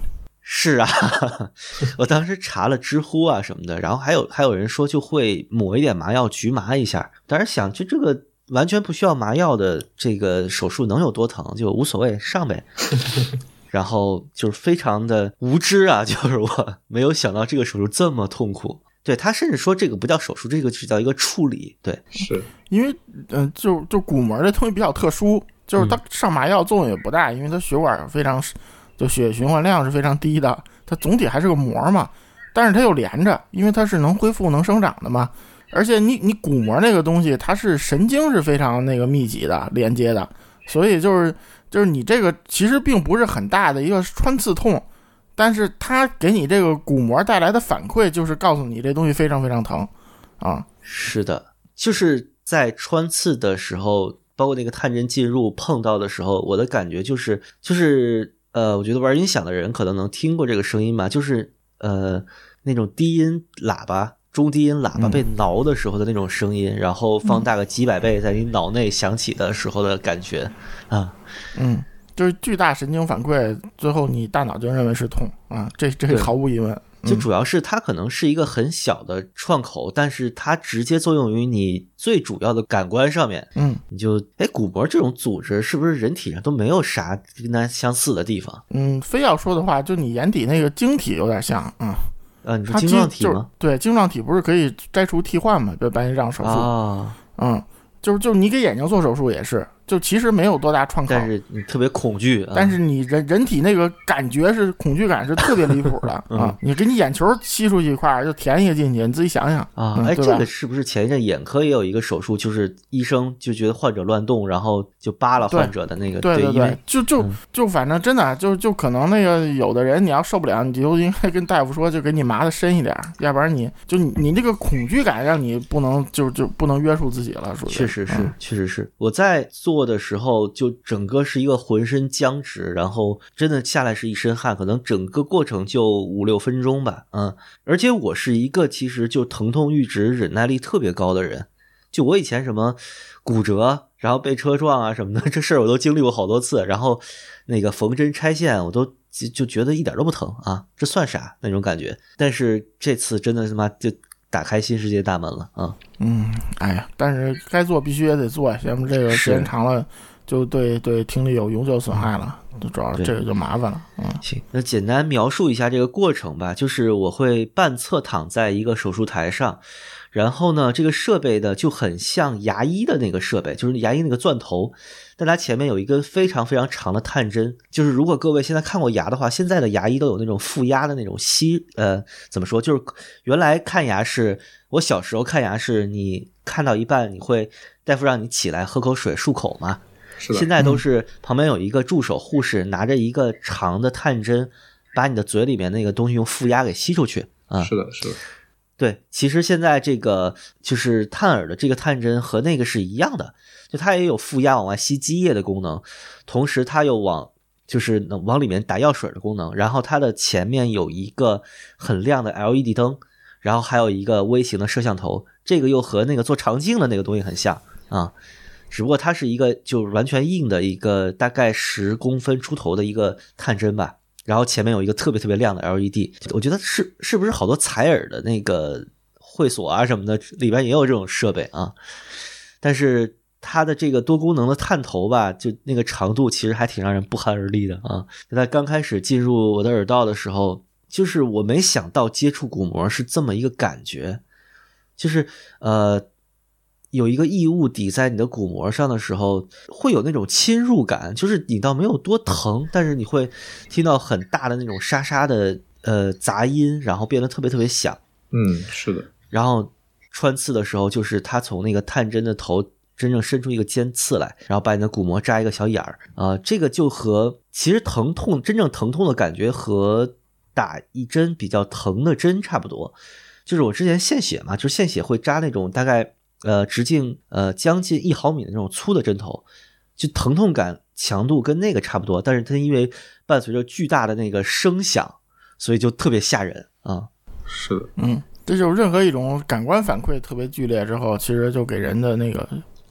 是啊，我当时查了知乎啊什么的，然后还有还有人说就会抹一点麻药局麻一下，当时想就这个完全不需要麻药的这个手术能有多疼，就无所谓上呗。然后就是非常的无知啊，就是我没有想到这个手术这么痛苦。对他甚至说这个不叫手术，这个是叫一个处理。对，是因为嗯、呃就就骨膜这东西比较特殊，就是嗯它上麻药作用也不大，因为它血管非常就血液循环量是非常低的，它总体还是个膜嘛，但是它又连着，因为它是能恢复能生长的嘛。而且你你骨膜那个东西，它是神经是非常那个密集的连接的，所以就是就是你这个其实并不是很大的一个穿刺痛，但是它给你这个骨膜带来的反馈就是告诉你这东西非常非常疼啊。是的，就是在穿刺的时候，包括那个探针进入碰到的时候，我的感觉就是就是呃，我觉得玩音响的人可能能听过这个声音吧，就是呃那种低音喇叭。中低音喇叭被挠的时候的那种声音，然后放大个几百倍在你脑内响起的时候的感觉，啊，嗯，就是巨大神经反馈，最后你大脑就认为是痛啊，这这对毫无疑问。就嗯主要是它可能是一个很小的创口，但是它直接作用于你最主要的感官上面，嗯你就哎，骨膜这种组织是不是人体上都没有啥跟它相似的地方？嗯，非要说的话，就你眼底那个晶体有点像啊，啊，你说晶状体吗？对，晶状体不是可以摘除替换吗？就白内障手术，啊，嗯，就是就是你给眼睛做手术也是，就其实没有多大创口，但是你特别恐惧，啊、但是你人人体那个感觉是恐惧感是特别离谱的 嗯啊！你给你眼球吸出去一块儿，就填一个进去，你自己想想啊，哎，这个是不是前一阵眼科也有一个手术，就是医生就觉得患者乱动，然后就扒了患者的那个，对对对，就就嗯就反正真的就就可能那个有的人你要受不了，你就应该跟大夫说，就给你麻的深一点儿，要不然你就你你这个恐惧感让你不能就就不能约束自己了，属于确实是嗯，确实是。我在做的时候，就整个是一个浑身僵直，然后真的下来是一身汗，可能整个过程就五六分钟吧，嗯。而且我是一个其实就疼痛阈值忍耐力特别高的人，就我以前什么骨折，然后被车撞啊什么的，这事儿我都经历过好多次，然后那个缝针拆线，我都就觉得一点都不疼啊，这算啥那种感觉。但是这次真的他妈就打开新世界大门了啊！嗯，哎呀，但是该做必须也得做，要不这个时间长了就对对听力有永久损害了，主要这个就麻烦了，嗯行，那简单描述一下这个过程吧。就是我会半侧躺在一个手术台上，然后呢，这个设备的就很像牙医的那个设备，就是牙医那个钻头，但它前面有一根非常非常长的探针。就是如果各位现在看过牙的话，现在的牙医都有那种负压的那种吸，呃，怎么说？就是原来看牙是我小时候看牙是你看到一半，你会大夫让你起来喝口水漱口嘛。是的，现在都是旁边有一个助手护士拿着一个长的探针，把你的嘴里面那个东西用负压给吸出去啊。是的，是的，对，其实现在这个就是探耳的这个探针和那个是一样的，就它也有负压往外吸积液的功能，同时它又往就是往里面打药水的功能，然后它的前面有一个很亮的 LED 灯，然后还有一个微型的摄像头，这个又和那个做肠镜的那个东西很像啊。只不过它是一个就完全硬的一个大概十公分出头的一个探针吧，然后前面有一个特别特别亮的 LED，我觉得是是不是好多采耳的那个会所啊什么的里边也有这种设备啊？但是它的这个多功能的探头吧，就那个长度其实还挺让人不寒而栗的啊。就在刚开始进入我的耳道的时候，就是我没想到接触鼓膜是这么一个感觉，就是呃。有一个异物抵在你的鼓膜上的时候，会有那种侵入感，就是你倒没有多疼，但是你会听到很大的那种沙沙的呃杂音，然后变得特别特别响，嗯，是的，然后穿刺的时候，就是它从那个探针的头真正伸出一个尖刺来，然后把你的鼓膜扎一个小眼儿啊、这个就和其实疼痛真正疼痛的感觉和打一针比较疼的针差不多。就是我之前献血嘛，就是献血会扎那种大概呃直径呃将近一毫米的那种粗的针头，就疼痛感强度跟那个差不多，但是它因为伴随着巨大的那个声响，所以就特别吓人啊。是的，嗯，这就是任何一种感官反馈特别剧烈之后，其实就给人的那个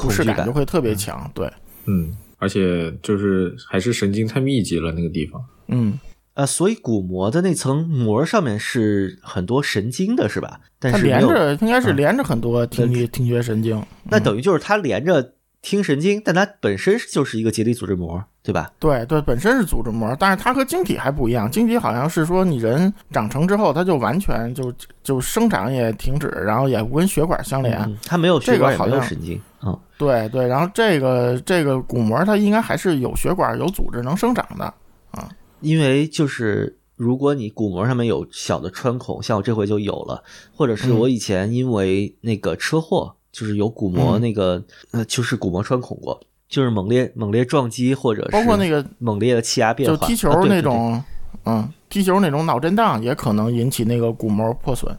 恐惧感感就会特别强。对，嗯，而且就是还是神经太密集了那个地方。嗯，呃，所以鼓膜的那层膜上面是很多神经的，是吧？但它连是没有，着应该是连着很多听觉听觉神经。那等于就是它连着听神经，但它本身就是一个结缔组织膜，对吧？对对，本身是组织膜，但是它和晶体还不一样。晶体好像是说你人长成之后，它就完全就就生长也停止，然后也不跟血管相连。嗯，它没有血管，也没有这个好像神经。嗯，对对，然后这个这个鼓膜它应该还是有血管、有组织能生长的啊。因为就是如果你鼓膜上面有小的穿孔，像我这回就有了，或者是嗯我以前因为那个车祸，就是有鼓膜嗯那个、呃，就是鼓膜穿孔过，就是猛烈猛烈撞击或者是包括那个猛烈的气压变化，就踢球啊对那，种，嗯，踢球那种脑震荡也可能引起那个鼓膜破损。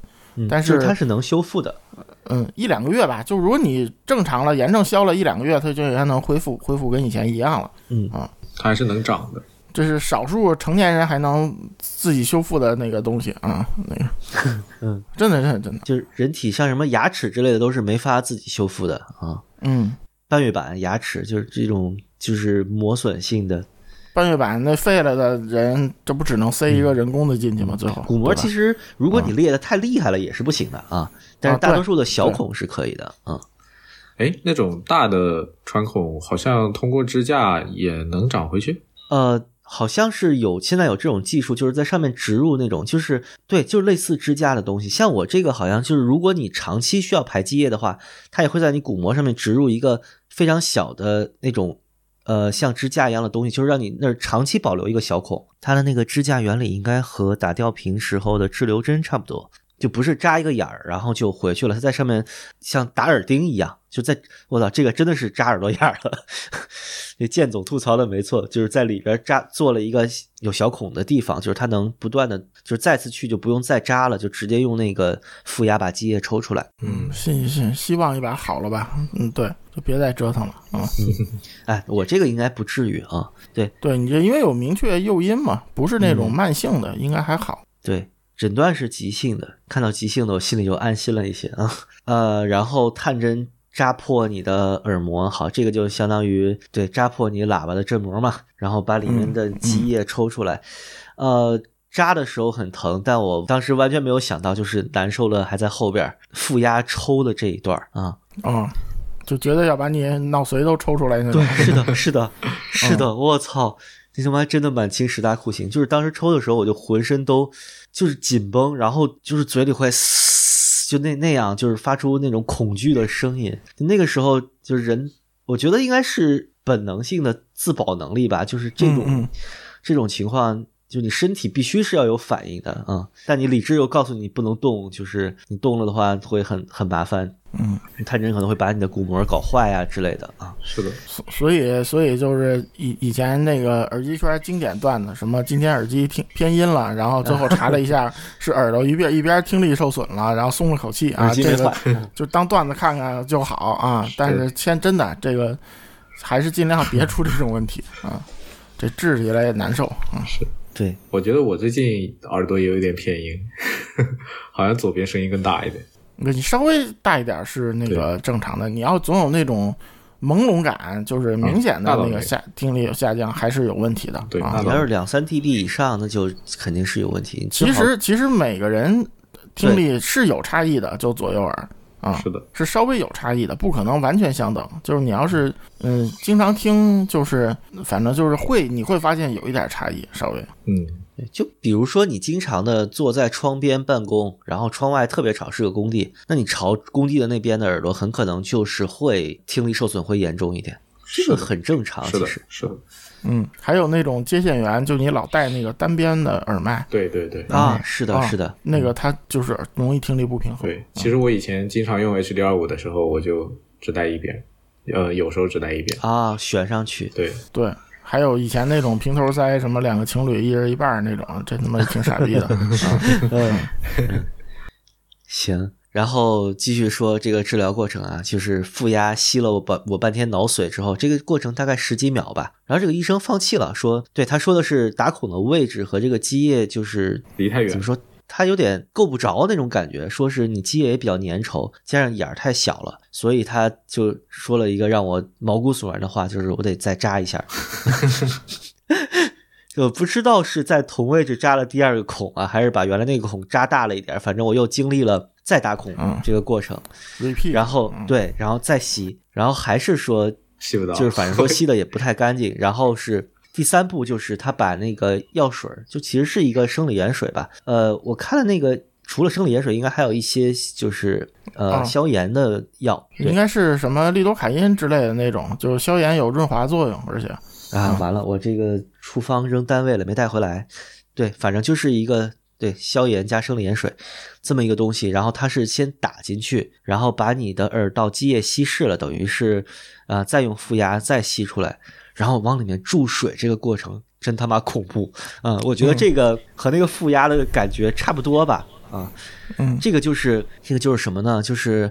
但是它是能修复的。嗯，一两个月吧，就如果你正常了，炎症消了一两个月，它就应该能恢复，恢复跟以前一样了。嗯啊它还是能长的。这是少数成年人还能自己修复的那个东西啊，那个，嗯，真的，真的，真的，就是人体像什么牙齿之类的都是没法自己修复的啊。嗯，半月板、牙齿就是这种就是磨损性的半月板那废了的人，这不只能塞一个人工的进去吗？最后嗯鼓膜，其实实如果你裂的太厉害了也是不行的啊。但是大多数的小孔是可以的啊。哎，那种大的穿孔好像通过支架也能长回去。呃，好像是有现在有这种技术，就是在上面植入那种，就是对，就是类似支架的东西。像我这个好像就是，如果你长期需要排积液的话，它也会在你鼓膜上面植入一个非常小的那种。呃，像支架一样的东西，就是让你那儿长期保留一个小孔。它的那个支架原理应该和打吊瓶时候的滞留针差不多，就不是扎一个眼儿然后就回去了，他在上面像打耳钉一样，就在我操，这个真的是扎耳朵眼儿了。这剑总吐槽的没错，就是在里边扎做了一个有小孔的地方，就是它能不断的，就是再次去就不用再扎了，就直接用那个负压把积液抽出来。嗯，希希希望一把好了吧，嗯，对，就别再折腾了啊。哎，我这个应该不至于啊。对对你这因为有明确诱因嘛，不是那嗯种慢性的，应该还好。对，诊断是急性的，看到急性的我心里就安心了一些啊。呃，然后探针扎破你的耳膜，好，这个就相当于对扎破你喇叭的振膜嘛，然后把里面的积液抽出来。呃，扎的时候很疼，但我当时完全没有想到，就是难受了还在后边负压抽的这一段儿啊。啊、就觉得要把你脑髓都抽出来那种。是的，是的，是的，我操！你他妈真的满清十大酷刑，就是当时抽的时候，我就浑身都就是紧绷，然后就是嘴里会嘶，就那那样，就是发出那种恐惧的声音。那个时候，就是人，我觉得应该是本能性的自保能力吧，就是这种、嗯嗯这种情况。就你身体必须是要有反应的啊、但你理智又告诉你不能动，就是你动了的话会很很麻烦，嗯，探针可能会把你的鼓膜搞坏呀、之类的啊。是的，所所以所以就是以以前那个耳机圈经典段子，什么今天耳机听偏音了，然后最后查了一下 是耳朵一边一边听力受损了，然后松了口气啊，耳机没这个坏，就当段子看看就好啊。但是先真的这个还是尽量别出这种问题啊，这治起来也难受啊。对，我觉得我最近耳朵也有一点偏音，好像左边声音更大一点。你稍微大一点是那个正常的，你要总有那种朦胧感，就是明显的那个下听力有下降，还是有问题的。啊对那你要是两三 dB 以上，那就肯定是有问题。其实其实每个人听力是有差异的，就左右耳啊是的，是稍微有差异的，不可能完全相等。就是你要是嗯经常听，就是反正就是会你会发现有一点差异，稍微嗯，就比如说你经常的坐在窗边办公，然后窗外特别吵，是个工地，那你朝工地的那边的耳朵，很可能就是会听力受损会严重一点。这个很正常。是的其实，是的，嗯，还有那种接线员，就你老戴那个单边的耳麦对对对啊，是的，啊是的，那个它就是容易听力不平衡。对。其实我以前经常用 HD 二五的时候，我就只戴一边，呃，有时候只戴一边。啊，选上去，对，对，还有以前那种平头塞，什么两个情侣一人一半那种，这他妈挺傻逼的。啊 嗯行。然后继续说这个治疗过程啊，就是负压吸了我半我半天脑髓之后，这个过程大概十几秒吧。然后这个医生放弃了，说，对他说的是打孔的位置和这个积液就是离太远怎么。说？他有点够不着那种感觉，说是你积液也比较粘稠，加上眼儿太小了，所以他就说了一个让我毛骨悚然的话，就是我得再扎一下。就不知道是在同位置扎了第二个孔啊，还是把原来那个孔扎大了一点，反正我又经历了再打孔嗯。这个过程，，repeat，然后嗯。对，然后再吸，然后还是说吸不到，就是反正说吸的也不太干净，然后是第三步就是他把那个药水，就其实是一个生理盐水吧，呃，我看了那个除了生理盐水，应该还有一些就是呃哦消炎的药，应该是什么利多卡因之类的那种，就是消炎有润滑作用，而且。啊，完了，我这个处方扔单位了，没带回来。对，反正就是一个对消炎加生理盐水这么一个东西，然后它是先打进去，然后把你的耳道积液稀释了，等于是呃再用负压再吸出来，然后往里面注水，这个过程真他妈恐怖。嗯，我觉得这个和那个负压的感觉差不多吧。啊，嗯这个就是这个就是什么呢？就是，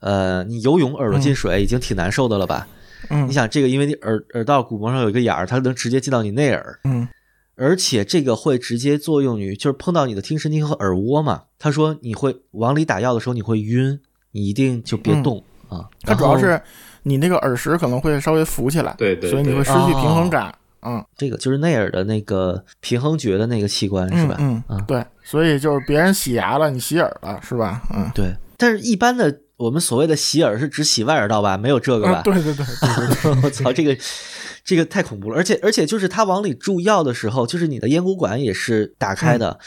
呃，你游泳耳朵进水已经挺难受的了吧？嗯你想这个，因为你耳耳道鼓膜上有一个眼儿，它能直接进到你内耳，嗯而且这个会直接作用于就是碰到你的听神经和耳蜗嘛。他说你会往里打药的时候你会晕，你一定就别动、啊。它主要是你那个耳石可能会稍微浮起来，对对所以你会失去平衡感。嗯，这个就是内耳的那个平衡觉的那个器官是吧？嗯啊对，所以就是别人洗牙了，你洗耳了，是吧？嗯，对。但是一般的我们所谓的洗耳是只洗外耳道吧？没有这个吧？啊对对对对对，我操，这个这个太恐怖了！而且而且就是他往里注药的时候，就是你的咽鼓管也是打开的。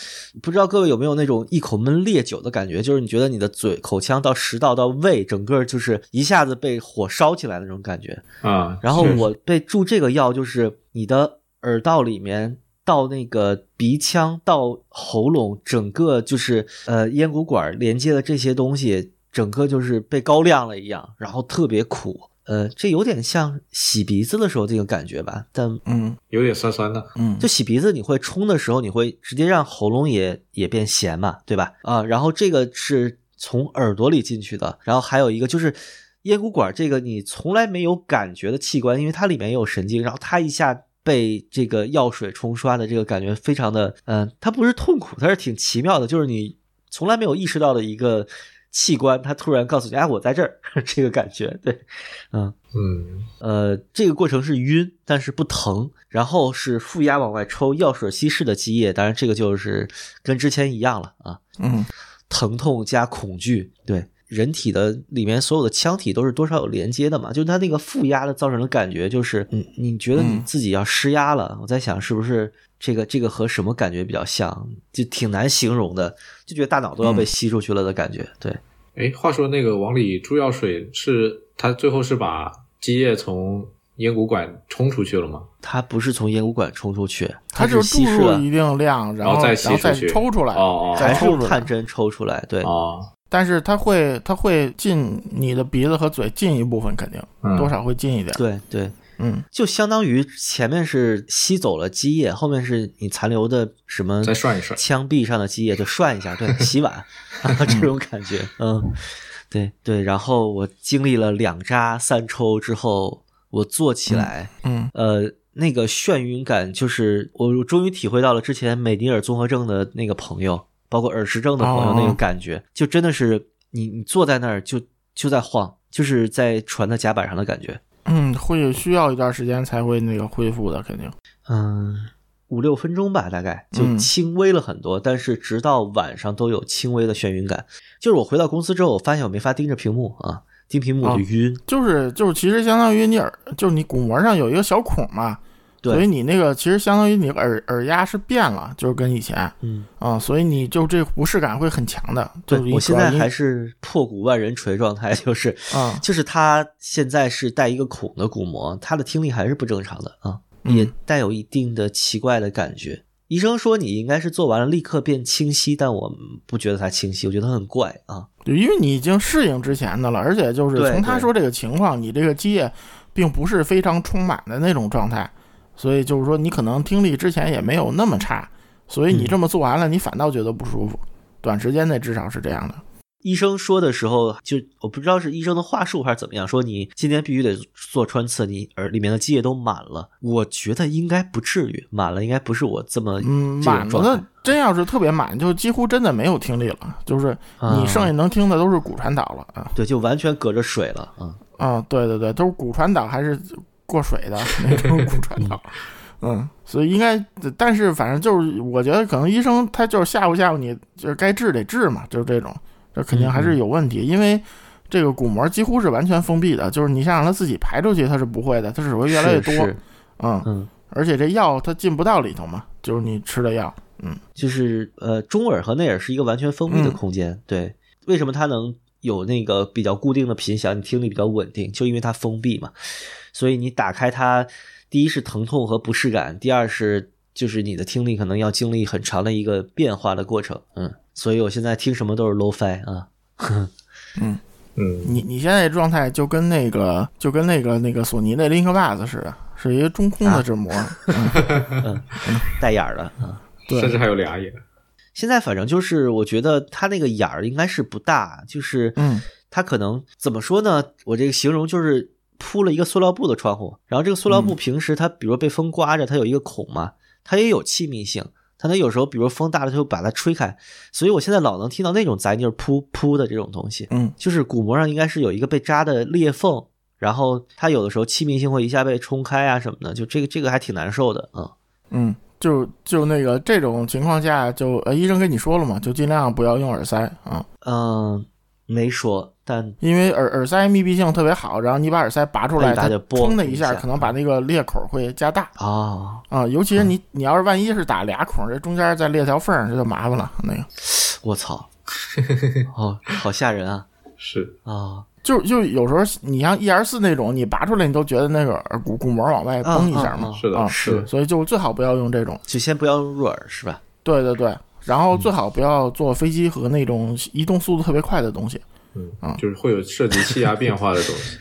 不知道各位有没有那种一口闷烈酒的感觉？就是你觉得你的嘴、口腔到食道到胃，整个就是一下子被火烧起来的那种感觉。啊。然后我被注这个药，就是你的耳道里面到那个鼻腔到喉咙，整个就是呃咽鼓管连接的这些东西，整个就是被高亮了一样，然后特别苦。呃，这有点像洗鼻子的时候这个感觉吧，但嗯有点酸酸的，嗯就洗鼻子，你会冲的时候，你会直接让喉咙也也变咸嘛，对吧？啊，然后这个是从耳朵里进去的，然后还有一个就是咽鼓管，这个你从来没有感觉的器官，因为它里面也有神经，然后它一下被这个药水冲刷的这个感觉非常的，嗯、它不是痛苦，它是挺奇妙的，就是你从来没有意识到的一个器官，它突然告诉你，哎，我在这儿，这个感觉，对，嗯。嗯，呃，这个过程是晕，但是不疼，然后是负压往外抽，药水稀释的积液，当然这个就是跟之前一样了啊，嗯疼痛加恐惧，对。人体的里面所有的腔体都是多少有连接的嘛，就是它那个负压的造成的感觉，就是你你觉得你嗯自己要施压了，我在想是不是这个这个和什么感觉比较像，就挺难形容的，就觉得大脑都要被吸出去了的感觉，对。哎，话说那个往里注药水是它最后是把积液从咽鼓管冲出去了吗？它不是从咽鼓管冲出去，它是就注稀释了，入一定量，然然后再然后再吸出去抽出来，哦哦还是再抽出来探。针抽出来，对。哦，但是它会它会进你的鼻子和嘴进一部分，肯定嗯。多少会进一点。对对，嗯。就相当于前面是吸走了积液，后面是你残留的什么再涮一涮。枪壁上的积液就涮一下，对，洗碗 这种感觉，嗯，对对。然后我经历了两扎三抽之后，我坐起来，嗯。呃，那个眩晕感，就是我终于体会到了之前美尼尔综合症的那个朋友，包括耳石症的朋友哦那种感觉，就真的是你你坐在那儿就就在晃，就是在船的甲板上的感觉。嗯，会需要一段时间才会那个恢复的，肯定。嗯，五六分钟吧，大概就嗯轻微了很多，但是直到晚上都有轻微的眩晕感。就是我回到公司之后，我发现我没法盯着屏幕啊，盯屏幕我就哦晕。就是就是，其实相当于你耳，就是你鼓膜上有一个小孔嘛，对所以你那个其实相当于你耳耳压是变了，就是跟以前嗯，啊，所以你就这不适感会很强的。对我现在还是破鼓万人锤状态，就是啊，就是他现在是带一个孔的鼓膜，他的听力还是不正常的啊，嗯也带有一定的奇怪的感觉。医生说你应该是做完了立刻变清晰，但我不觉得它清晰，我觉得它很怪啊。对因为你已经适应之前的了，而且就是从他说这个情况，你这个积液并不是非常充满的那种状态，所以就是说你可能听力之前也没有那么差，所以你嗯这么做完了，你反倒觉得不舒服，短时间内至少是这样的。医生说的时候，就我不知道是医生的话术还是怎么样，说你今天必须得做穿刺，你耳里面的积液都满了。我觉得应该不至于，满了应该不是我这么嗯，满了真要是特别满，就几乎真的没有听力了，就是啊你剩下能听的都是骨传导了啊对，就完全隔着水了啊。啊，对对对，都是骨传导还是过水的那种 骨传导。嗯，所以应该，但是反正就是，我觉得可能医生他就是吓唬吓唬你，就是该治得治嘛，就是这种，这肯定还是有问题，因为这个骨膜几乎是完全封闭的，就是你想让它自己排出去，它是不会的，它只会越来越多。是是嗯，嗯，而且这药它进不到里头嘛，就是你吃的药。嗯就是呃，中耳和内耳是一个完全封闭的嗯空间。对，为什么它能有那个比较固定的频响，你听力比较稳定，就因为它封闭嘛。所以你打开它，第一是疼痛和不适感，第二是就是你的听力可能要经历很长的一个变化的过程。嗯，所以我现在听什么都是 low fi 啊。嗯嗯，你你现在状态就跟那个就跟那个那个索尼那 Link Buds 似的，是一个中空的纸膜。嗯，带眼儿的啊。对甚至还有俩眼。现在反正就是，我觉得它那个眼儿应该是不大，就是嗯它可能怎么说呢？我这个形容就是铺了一个塑料布的窗户，然后这个塑料布平时它比如被风刮着，它有一个孔嘛，它也有气密性，它它有时候比如风大了，它就把它吹开，所以我现在老能听到那种杂音，就是噗噗的这种东西，嗯。就是鼓膜上应该是有一个被扎的裂缝，然后它有的时候气密性会一下被冲开啊什么的，就这个这个还挺难受的，嗯。嗯，就就那个这种情况下就，呃医生跟你说了嘛，就尽量不要用耳塞啊，嗯，没说，但因为耳耳塞密闭性特别好，然后你把耳塞拔出来，它它一拔就嘣冲的一下，可能把那个裂口会加大。啊，啊，尤其是你你要是万一是打俩孔，这中间再裂条缝儿，这就麻烦了。那个。我操，哦，好吓人啊！是，啊，就就有时候你像 E R 四那种，你拔出来你都觉得那个耳骨骨膜往外崩一下嘛，是的，啊是，所以就最好不要用这种。就先不要用入耳是吧？对对对，然后最好不要坐飞机和那种移动速度特别快的东西，嗯啊，就是会有涉及气压变化的东西。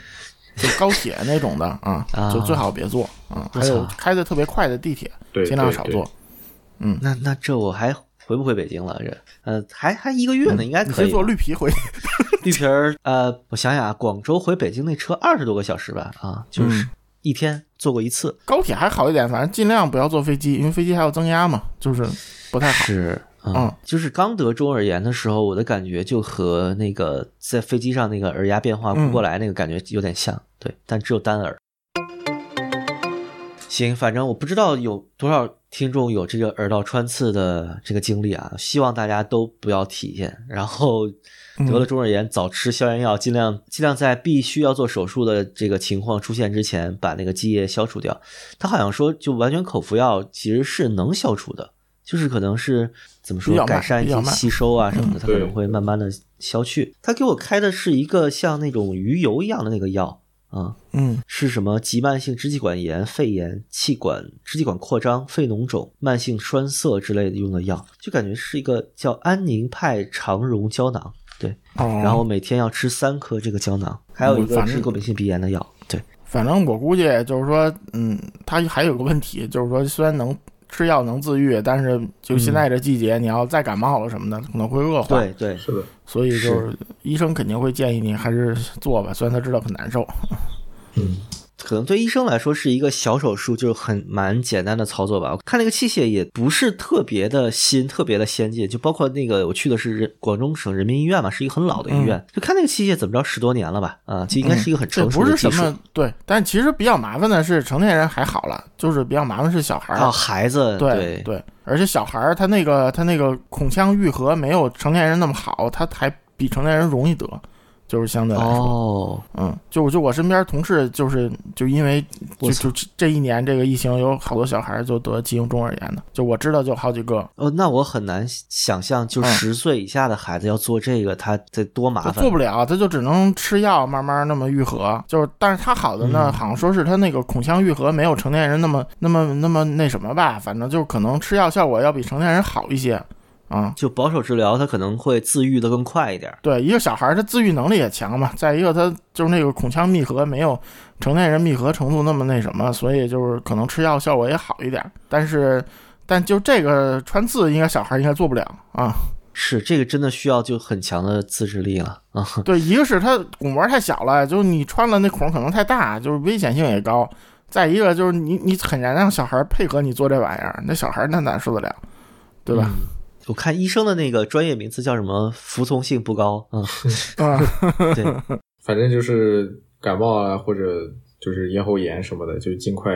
就高铁那种的啊啊，就最好别坐啊。还有开的特别快的地铁，对，尽量少坐。嗯那那这我还回不回北京了？这呃，还还一个月呢，应该可以坐。绿皮回。绿皮儿，呃，我想想啊，广州回北京那车二十多个小时吧，啊，就是嗯一天坐过一次，高铁还好一点，反正尽量不要坐飞机，因为飞机还要增压嘛，就是不太好。是。嗯嗯，就是刚得中耳炎的时候，我的感觉就和那个在飞机上那个耳压变化不过来那个感觉有点像，对，但只有单耳。行，反正我不知道有多少听众有这个耳道穿刺的这个经历啊，希望大家都不要体验，然后得了中耳炎早吃消炎药，尽量尽量在必须要做手术的这个情况出现之前把那个积液消除掉。他好像说，就完全口服药其实是能消除的，就是可能是怎么说改善一些吸收啊什么的，它可能会慢慢的消去。他给我开的是一个像那种鱼油一样的那个药啊。嗯是什么急慢性支气管炎、肺炎、气管支气管扩张、肺脓肿、慢性栓塞之类的用的药，就感觉是一个叫安宁派肠溶胶囊。对，哦，然后每天要吃三颗这个胶囊，还有一个反正是过敏性鼻炎的药。对，反正我估计就是说，嗯，它还有个问题，就是说虽然能吃药能自愈，但是就现在这季节，你要再感冒了什么的，可能会恶化。对对，是的，所以就是医生肯定会建议你还是做吧，虽然他知道很难受。嗯，可能对医生来说是一个小手术，就是很蛮简单的操作吧。我看那个器械也不是特别的新，特别的先进，就包括那个我去的是广东省人民医院嘛，是一个很老的医院，就看那个器械怎么着十多年了吧，啊，就应该是一个很成熟不是什。么对，但其实比较麻烦的是成年人还好了，就是比较麻烦是小孩儿。啊，孩子，对对而且小孩儿他那个他那个孔腔愈合没有成年人那么好，他还比成年人容易得。就是相对来说，哦，嗯，就就我身边同事就是就因为就就这一年这个疫情，有好多小孩就得急性中耳炎的，就我知道就好几个，哦，那我很难想象，就嗯十岁以下的孩子要做这个，他得多麻他烦。做不了，他就只能吃药慢慢那么愈合。就是，但是他好的呢，嗯好像说是他那个孔腔愈合没有成年人那么那么那么那什么吧，反正就是可能吃药效果要比成年人好一些。啊、就保守治疗，他可能会自愈的更快一点。对，一个小孩儿他自愈能力也强嘛，再一个他就是那个孔腔密合没有成年人密合程度那么那什么，所以就是可能吃药效果也好一点。但是，但就这个穿刺，应该小孩儿应该做不了啊。是这个真的需要就很强的自制力了啊！对，一个是他鼓膜太小了，就是你穿了那孔可能太大，就是危险性也高。再一个就是你你很难让小孩配合你做这玩意儿，那小孩那哪受得了，对吧？嗯我看医生的那个专业名词叫什么？服从性不高。嗯，啊，对，反正就是感冒啊，或者就是咽喉炎什么的，就尽快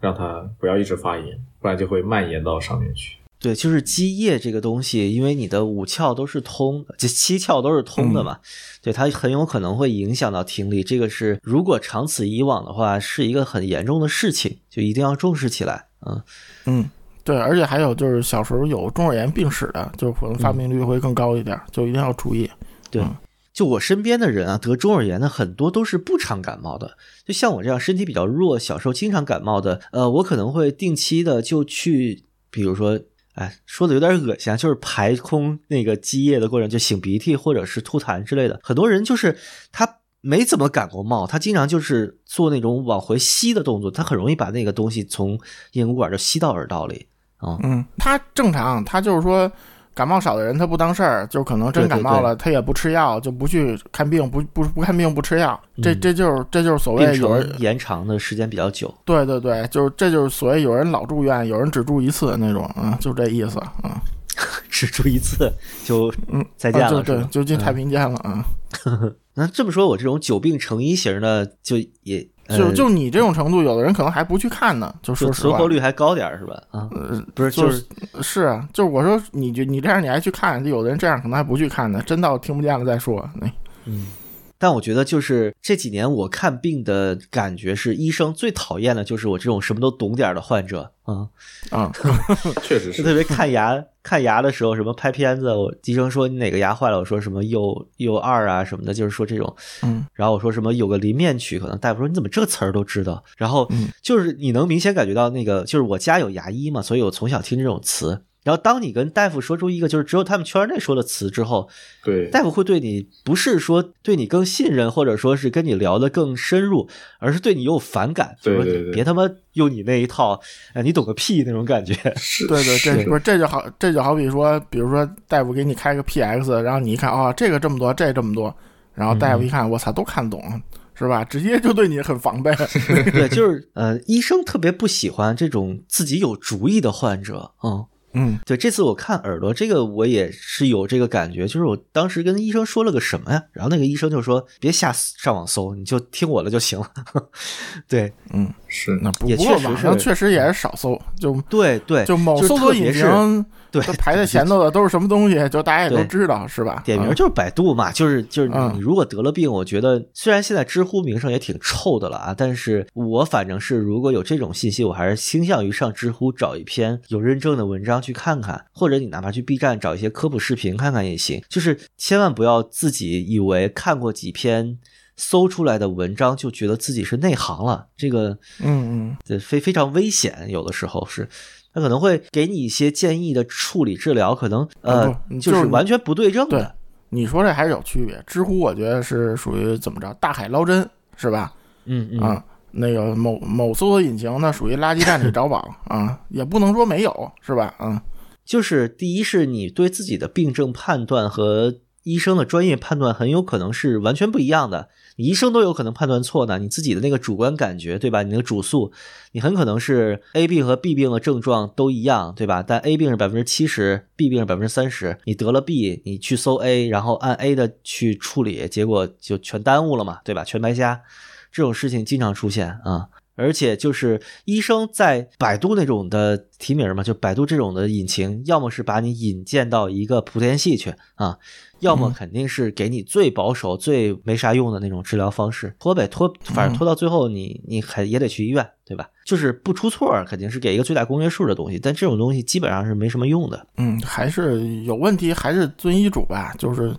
让它不要一直发炎，不然就会蔓延到上面去。对，就是积液这个东西，因为你的五窍都是通的，这七窍都是通的嘛，对它很有可能会影响到听力。这个是如果长此以往的话，是一个很严重的事情，就一定要重视起来。嗯，嗯，对，而且还有就是小时候有中耳炎病史的，就可能发病率会更高一点，就一定要注意。对。就我身边的人啊，得中耳炎的很多都是不常感冒的。就像我这样身体比较弱，小时候经常感冒的，呃，我可能会定期的就去，比如说，哎，说的有点恶心啊，就是排空那个积液的过程，就擤鼻涕或者是吐痰之类的。很多人就是他没怎么感过冒，他经常就是做那种往回吸的动作，他很容易把那个东西从咽鼓管就吸到耳道里。嗯，他正常，他就是说。感冒少的人他不当事儿，就可能真感冒了，他也不吃药，就不去看病，不不不看病不吃药，这这就是这就是所谓有人延长的时间比较久。对对对，就是这就是所谓有人老住院，有人只住一次那种，啊，就这意思，啊，只住一次就嗯再见了，啊、对对，就进太平间了，嗯。那这么说，我这种久病成医型的，就也就就你这种程度，有的人可能还不去看呢，就说实话，存活率还高点是吧？啊，呃，不是，就是是啊，就是我说你就你这样你还去看，就有的人这样可能还不去看呢，真到听不见了再说。那嗯，但我觉得就是这几年我看病的感觉是，医生最讨厌的就是我这种什么都懂点的患者啊啊，确实，是特别看牙看牙的时候，什么拍片子，我医生说你哪个牙坏了，我说什么右右二啊什么的，就是说这种，嗯，然后我说什么有个邻面龋，可能大夫说你怎么这词儿都知道，然后嗯就是你能明显感觉到那个，就是我家有牙医嘛，所以我从小听这种词。然后，当你跟大夫说出一个就是只有他们圈内说的词之后，对，大夫会对你不是说对你更信任，或者说是跟你聊得更深入，而是对你有反感，对说别他妈用你那一套，哎，你懂个屁那种感觉。是，对对，这是不是这就好，这就好比说，比如说大夫给你开个 PX，然后你一看哦，这个这么多，这这么多，然后大夫一看，我操，都看懂，是吧？直接就对你很防备。对，就是 呃，医生特别不喜欢这种自己有主意的患者，嗯。嗯，对，这次我看耳朵这个，我也是有这个感觉，就是我当时跟医生说了个什么呀，然后那个医生就说别瞎上网搜，你就听我的就行了。对，嗯，是那不过确实是网上确实也是少搜，就对对，就某搜索引擎对排在前头的都是什么东西，就大家也都知道，是吧？嗯点名就是百度嘛，就是就是嗯你如果得了病，我觉得虽然现在知乎名声也挺臭的了啊，但是我反正是如果有这种信息，我还是倾向于上知乎找一篇有认证的文章去看看，或者你哪怕去 B 站找一些科普视频看看也行。就是千万不要自己以为看过几篇搜出来的文章就觉得自己是内行了，这个嗯嗯，这非非常危险，有的时候是。他可能会给你一些建议的处理治疗，可能呃不就就是是完全不对症对的。你说这还是有区别。知乎我觉得是属于怎么着，大海捞针，是吧？嗯嗯啊，那个某某搜索引擎呢，属于垃圾站里找宝啊，也不能说没有，是吧？嗯就是第一是你对自己的病症判断和医生的专业判断很有可能是完全不一样的，医生都有可能判断错呢。你自己的那个主观感觉，对吧？你的主诉，你很可能是 A 病和 B 病的症状都一样，对吧？但 A 病是百分之七十，B 病是百分之三十。你得了 B，你去搜 A，然后按 A 的去处理，结果就全耽误了嘛，对吧？全白瞎，这种事情经常出现啊。而且就是医生在百度那种的提名嘛，就百度这种的引擎，要么是把你引荐到一个莆田系去啊，要么肯定是给你最保守、最没啥用的那种治疗方式，拖呗拖，反正拖到最后你你还也得去医院，对吧？就是不出错，肯定是给一个最大公约数的东西，但这种东西基本上是没什么用的。嗯，还是有问题，还是遵医嘱吧，就是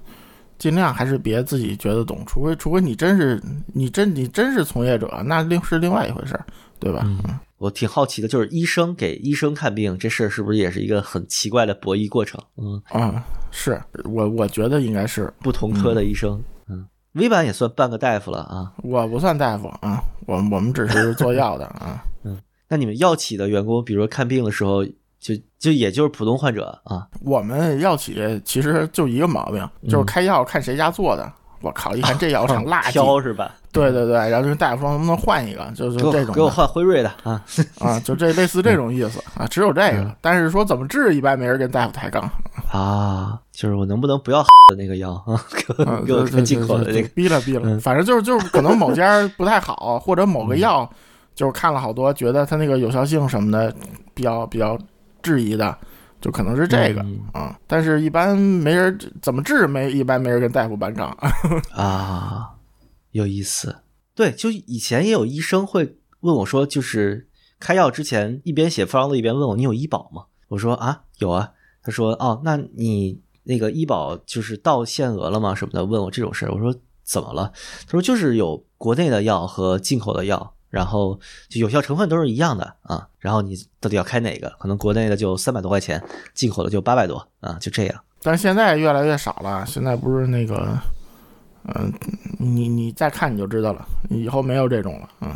尽量还是别自己觉得懂，除非除非你真是你真你真是从业者，那另是另外一回事儿，对吧？嗯，我挺好奇的，就是医生给医生看病这事儿是不是也是一个很奇怪的博弈过程？嗯啊，是我我觉得应该是不同科的医生，嗯微版也算半个大夫了啊，我不算大夫啊，我我们只是做药的啊。嗯那你们药企的员工，比如说看病的时候，就就也就是普通患者啊？我们药企其实就一个毛病，就是开药看谁家做的。我靠，一看这药厂垃圾，挑是吧？对对对，然后就跟大夫说能不能换一个，就是这种。给我换辉瑞的啊啊，就这类似这种意思 啊，只有这个。但是说怎么治，一般没人跟大夫抬杠啊。就是我能不能不要 的那个药啊？给我进口的这个，逼了逼了。反正就是就是可能某家不太好，或者某个药。就是看了好多，觉得它那个有效性什么的比较比较质疑的，就可能是这个啊。但是，一般没人怎么治，没一般没人跟大夫搬账 啊。有意思，对，就以前也有医生会问我说，就是开药之前一边写方子一边问我，你有医保吗？我说啊，有啊。他说哦，那你那个医保就是到限额了吗？什么的，问我这种事儿。我说怎么了？他说就是有国内的药和进口的药。然后就有效成分都是一样的啊，然后你到底要开哪个？可能国内的就三百多块钱，进口的就八百多啊，就这样。但是现在越来越少了，现在不是那个，嗯，你你再看你就知道了，以后没有这种了，嗯。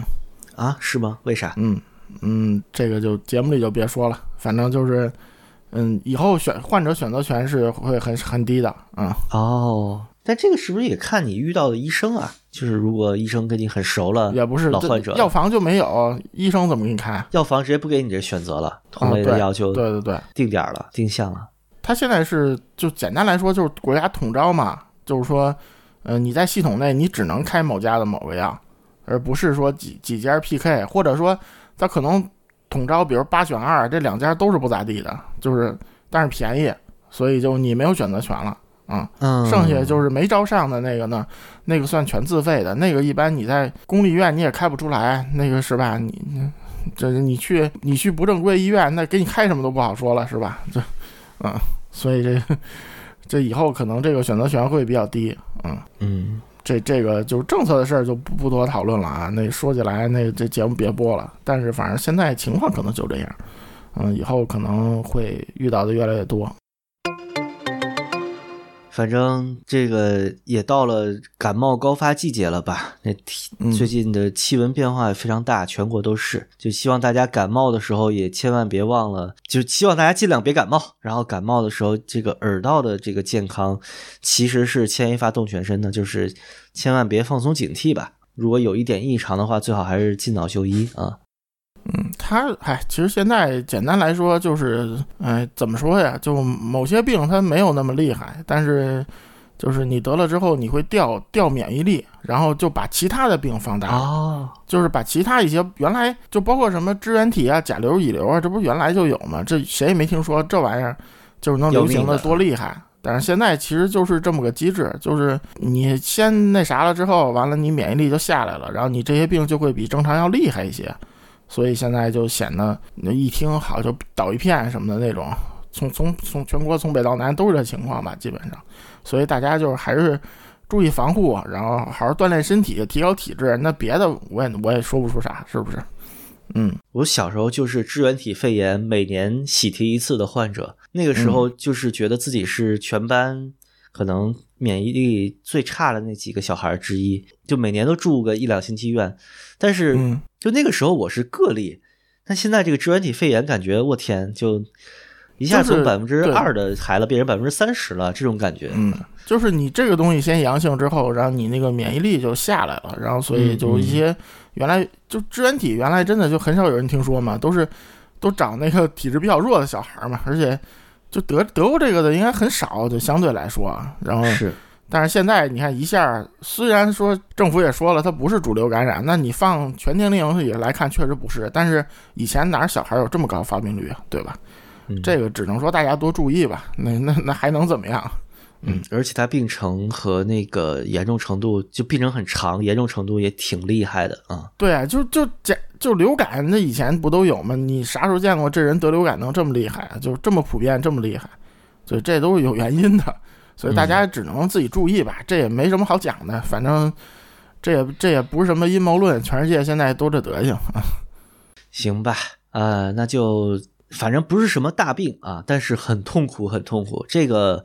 啊，是吗？为啥？嗯嗯，这个就节目里就别说了，反正就是，嗯，以后选患者选择权是会很很低的啊。哦。但这个是不是也看你遇到的医生啊？就是如果医生跟你很熟了，也不是老患者，药房就没有，医生怎么给你开？药房直接不给你这选择了，同类的药就对对对，定点了，定向了。他现在是就简单来说就是国家统招嘛，就是说，呃，你在系统内你只能开某家的某个药，而不是说几几家 PK，或者说他可能统招，比如八选二，这两家都是不咋地的，就是但是便宜，所以就你没有选择权了。啊，剩下就是没招上的那个呢，那个算全自费的。那个一般你在公立医院你也开不出来，那个是吧？你这你去你去不正规医院，那给你开什么都不好说了，是吧？这，嗯，所以这这以后可能这个选择权会比较低。嗯嗯，这这个就是政策的事儿就不不多讨论了啊。那说起来，那这节目别播了。但是反正现在情况可能就这样。嗯，以后可能会遇到的越来越多。反正这个也到了感冒高发季节了吧？那最近的气温变化也非常大，全国都是。就希望大家感冒的时候也千万别忘了，就希望大家尽量别感冒。然后感冒的时候，这个耳道的这个健康其实是牵一发动全身的，就是千万别放松警惕吧。如果有一点异常的话，最好还是尽早就医啊。嗯，他哎，其实现在简单来说就是，哎，怎么说呀？就某些病它没有那么厉害，但是就是你得了之后，你会掉掉免疫力，然后就把其他的病放大哦，就是把其他一些原来就包括什么支原体啊、甲流、乙流啊，这不是原来就有吗？这谁也没听说这玩意儿就是能流行的多厉害。但是现在其实就是这么个机制，就是你先那啥了之后，完了你免疫力就下来了，然后你这些病就会比正常要厉害一些。所以现在就显得一听好就倒一片什么的那种，从从从全国从北到南都是这情况吧，基本上。所以大家就是还是注意防护，然后好好锻炼身体，提高体质。那别的我也我也说不出啥，是不是？嗯，我小时候就是支原体肺炎，每年喜提一次的患者。那个时候就是觉得自己是全班可能免疫力最差的那几个小孩之一，就每年都住个一两星期院。但是。就那个时候我是个例，但现在这个支原体肺炎感觉我天，就一下从百分之二的孩子变成百分之三十了，这种感觉。嗯，就是你这个东西先阳性之后，然后你那个免疫力就下来了，然后所以就一些原来就支原体原来真的就很少有人听说嘛，都是都长那个体质比较弱的小孩嘛，而且就得得过这个的应该很少，就相对来说，然后是。但是现在你看一下，虽然说政府也说了它不是主流感染，那你放全年龄也来看确实不是。但是以前哪小孩有这么高发病率啊，对吧？这个只能说大家多注意吧。那那那还能怎么样？嗯，而且它病程和那个严重程度，就病程很长，严重程度也挺厉害的啊。对啊，就就假就流感，那以前不都有吗？你啥时候见过这人得流感能这么厉害啊？就这么普遍，这么厉害，所以这都是有原因的。所以大家只能自己注意吧，这也没什么好讲的。反正这也这也不是什么阴谋论，全世界现在都这德行啊。行吧，呃，那就反正不是什么大病啊，但是很痛苦，很痛苦。这个。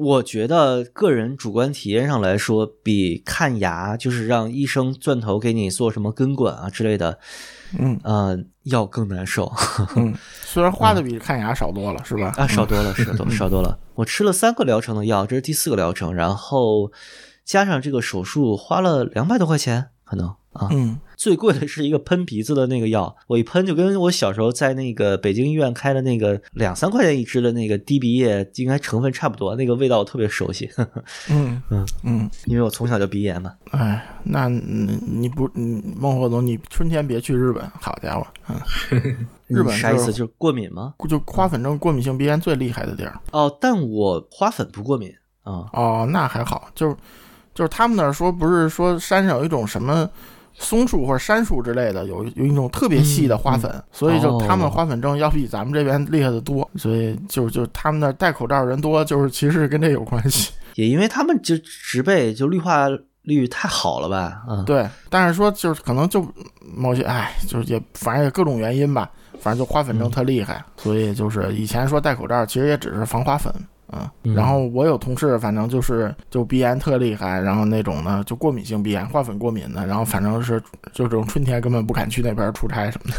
我觉得个人主观体验上来说，比看牙就是让医生钻头给你做什么根管啊之类的，嗯呃，要更难受。嗯，虽然花的比看牙少多了，是吧？啊，少多了，少多少多了。我吃了三个疗程的药，这是第四个疗程，然后加上这个手术花了两百多块钱，可能啊。嗯。最贵的是一个喷鼻子的那个药，我一喷就跟我小时候在那个北京医院开的那个两三块钱一支的那个滴鼻液，应该成分差不多，那个味道我特别熟悉。嗯 嗯嗯，因为我从小就鼻炎嘛。哎，那你不，孟获总，你春天别去日本，好家伙，嗯，日本啥意思？就是过敏吗？就花粉症过敏性鼻炎最厉害的地儿。哦，但我花粉不过敏啊。哦，那还好，就是就是他们那儿说不是说山上有一种什么。松树或者杉树之类的，有有一种特别细的花粉，所以就他们花粉症要比咱们这边厉害的多，所以就就他们那戴口罩人多，就是其实跟这有关系。也因为他们就植被就绿化率太好了吧？嗯，对。但是说就是可能就某些哎，就是也反正也各种原因吧，反正就花粉症特厉害，所以就是以前说戴口罩其实也只是防花粉。嗯，然后我有同事，反正就是就鼻炎特厉害，然后那种呢就过敏性鼻炎，花粉过敏的，然后反正是就这种春天根本不敢去那边出差什么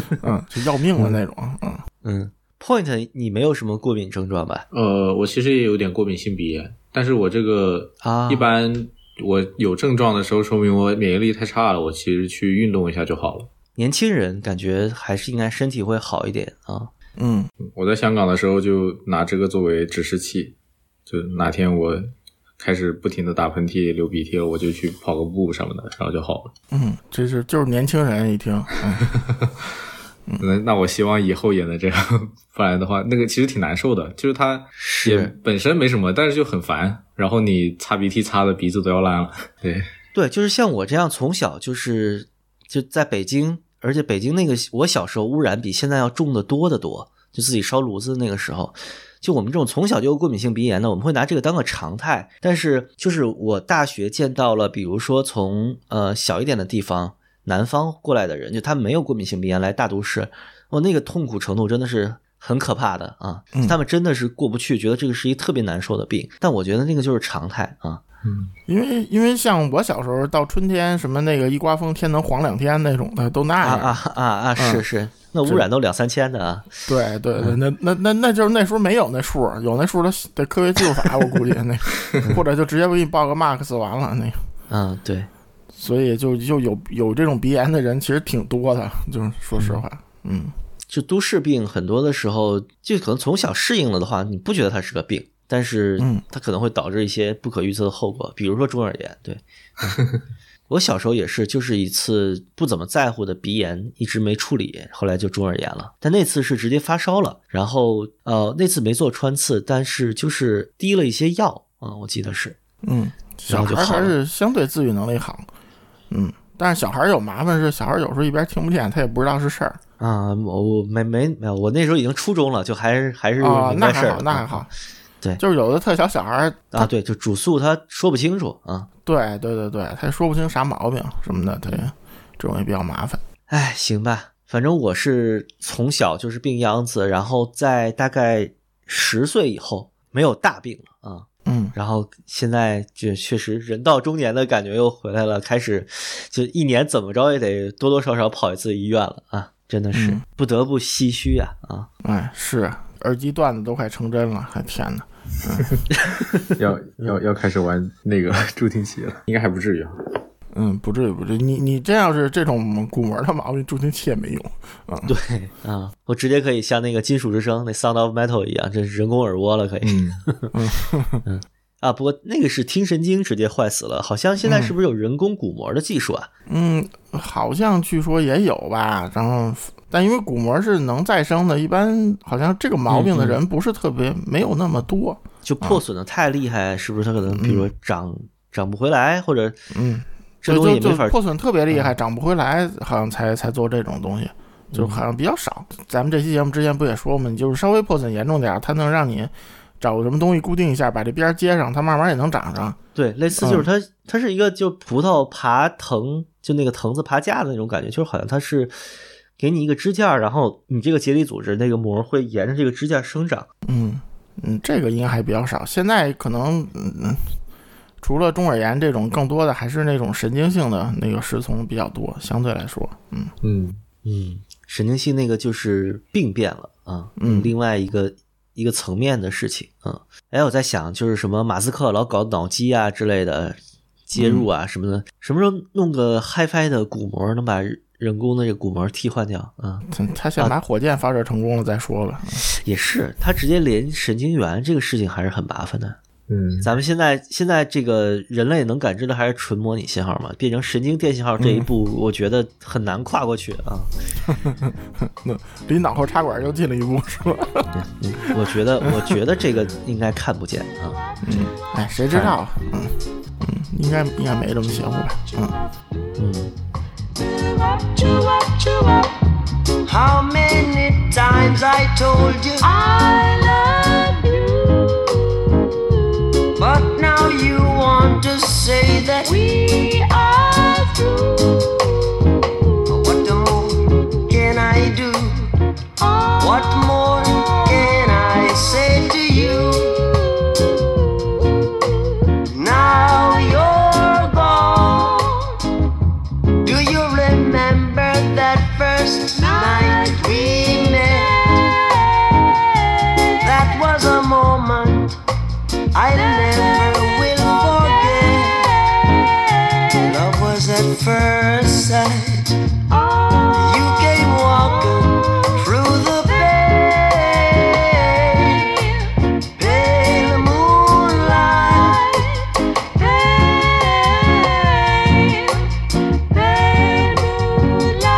的，嗯，就要命的那种，嗯嗯。Point，你没有什么过敏症状吧？呃，我其实也有点过敏性鼻炎，但是我这个啊，一般我有症状的时候，说明我免疫力太差了，我其实去运动一下就好了。年轻人感觉还是应该身体会好一点啊。嗯，我在香港的时候就拿这个作为指示器，就哪天我开始不停的打喷嚏、流鼻涕了，我就去跑个步什么的，然后就好了。嗯，这是就是年轻人一听，那那我希望以后也能这样，不然的话，那个其实挺难受的，就是它也本身没什么，但是就很烦，然后你擦鼻涕擦的鼻子都要烂了。对对，就是像我这样从小就是就在北京。而且北京那个，我小时候污染比现在要重的多得多。就自己烧炉子那个时候，就我们这种从小就有过敏性鼻炎的，我们会拿这个当个常态。但是，就是我大学见到了，比如说从呃小一点的地方南方过来的人，就他没有过敏性鼻炎来大都市，哦，那个痛苦程度真的是很可怕的啊！他们真的是过不去，觉得这个是一特别难受的病。但我觉得那个就是常态啊。嗯，因为因为像我小时候到春天什么那个一刮风天能黄两天那种的都那样啊啊啊是是，那污染都两三千的啊。对对对，那那那那就是那时候没有那数，有那数的得科学技术法，我估计那 或者就直接给你报个 max 完了那。嗯，对，所以就就有有这种鼻炎的人其实挺多的，就是说实话，嗯，就都市病很多的时候，就可能从小适应了的话，你不觉得它是个病。但是，它可能会导致一些不可预测的后果，比如说中耳炎。对，我小时候也是，就是一次不怎么在乎的鼻炎，一直没处理，后来就中耳炎了。但那次是直接发烧了，然后呃，那次没做穿刺，但是就是滴了一些药啊，我记得是。嗯，小孩还是相对自愈能力好。嗯，但是小孩有麻烦是，小孩有时候一边听不见，他也不知道是事儿。啊，我我没没没有，我那时候已经初中了，就还是还是明白事儿。那还好。对，就是有的特小小孩啊，对，就主诉他说不清楚啊，对对对对，他说不清啥毛病什么的，对，这种也比较麻烦。哎，行吧，反正我是从小就是病秧子，然后在大概十岁以后没有大病了啊，嗯，然后现在就确实人到中年的感觉又回来了，开始就一年怎么着也得多多少少跑一次医院了啊，真的是不得不唏嘘啊啊，哎是。耳机段子都快成真了，还天哪！要要要开始玩那个 助听器了，应该还不至于。嗯，不至于，不至于。你你这要是这种鼓膜的毛病，助听器也没用。啊，对啊，我直接可以像那个金属之声那 Sound of Metal 一样，这是人工耳蜗了，可以。嗯 嗯啊，不过那个是听神经直接坏死了，好像现在是不是有人工鼓膜的技术啊？嗯，好像据说也有吧。然后，但因为骨膜是能再生的，一般好像这个毛病的人不是特别，没有那么多。就破损的太厉害，是不是他可能比如说长长不回来，或者嗯，这东西也没法破损特别厉害，长不回来，好像才才做这种东西，就好像比较少。咱们这期节目之前不也说嘛，你就是稍微破损严重点，它能让你找个什么东西固定一下，把这边接上，它慢慢也能长上。对，类似就是它，它是一个就葡萄爬藤，就那个藤子爬架的那种感觉，就是好像它是给你一个支架，然后你这个结缔组织那个膜会沿着这个支架生长。嗯。嗯，这个应该还比较少。现在可能，嗯，除了中耳炎这种，更多的还是那种神经性的那个失聪比较多，相对来说，嗯嗯嗯，神经性那个就是病变了啊，嗯，另外一个一个层面的事情啊。哎，我在想，就是什么马斯克老搞脑机啊之类的接入啊什么的，什么时候弄个 HiFi 的鼓膜能把？人工的这个鼓膜替换掉，啊，他先把火箭发射成功了再说吧。也是，他直接连神经元这个事情还是很麻烦的。嗯，咱们现在现在这个人类能感知的还是纯模拟信号嘛？变成神经电信号这一步，我觉得很难跨过去啊。那离脑后插管又近了一步，是吧？我觉得，我觉得这个应该看不见啊。嗯，哎，谁知道？嗯嗯，应该应该没这么邪乎吧？嗯嗯。How many times I told you? I love you, but now you want to say that we are through. First sight. You came walking through the pale, pale moonlight. Pale, pale moonlight.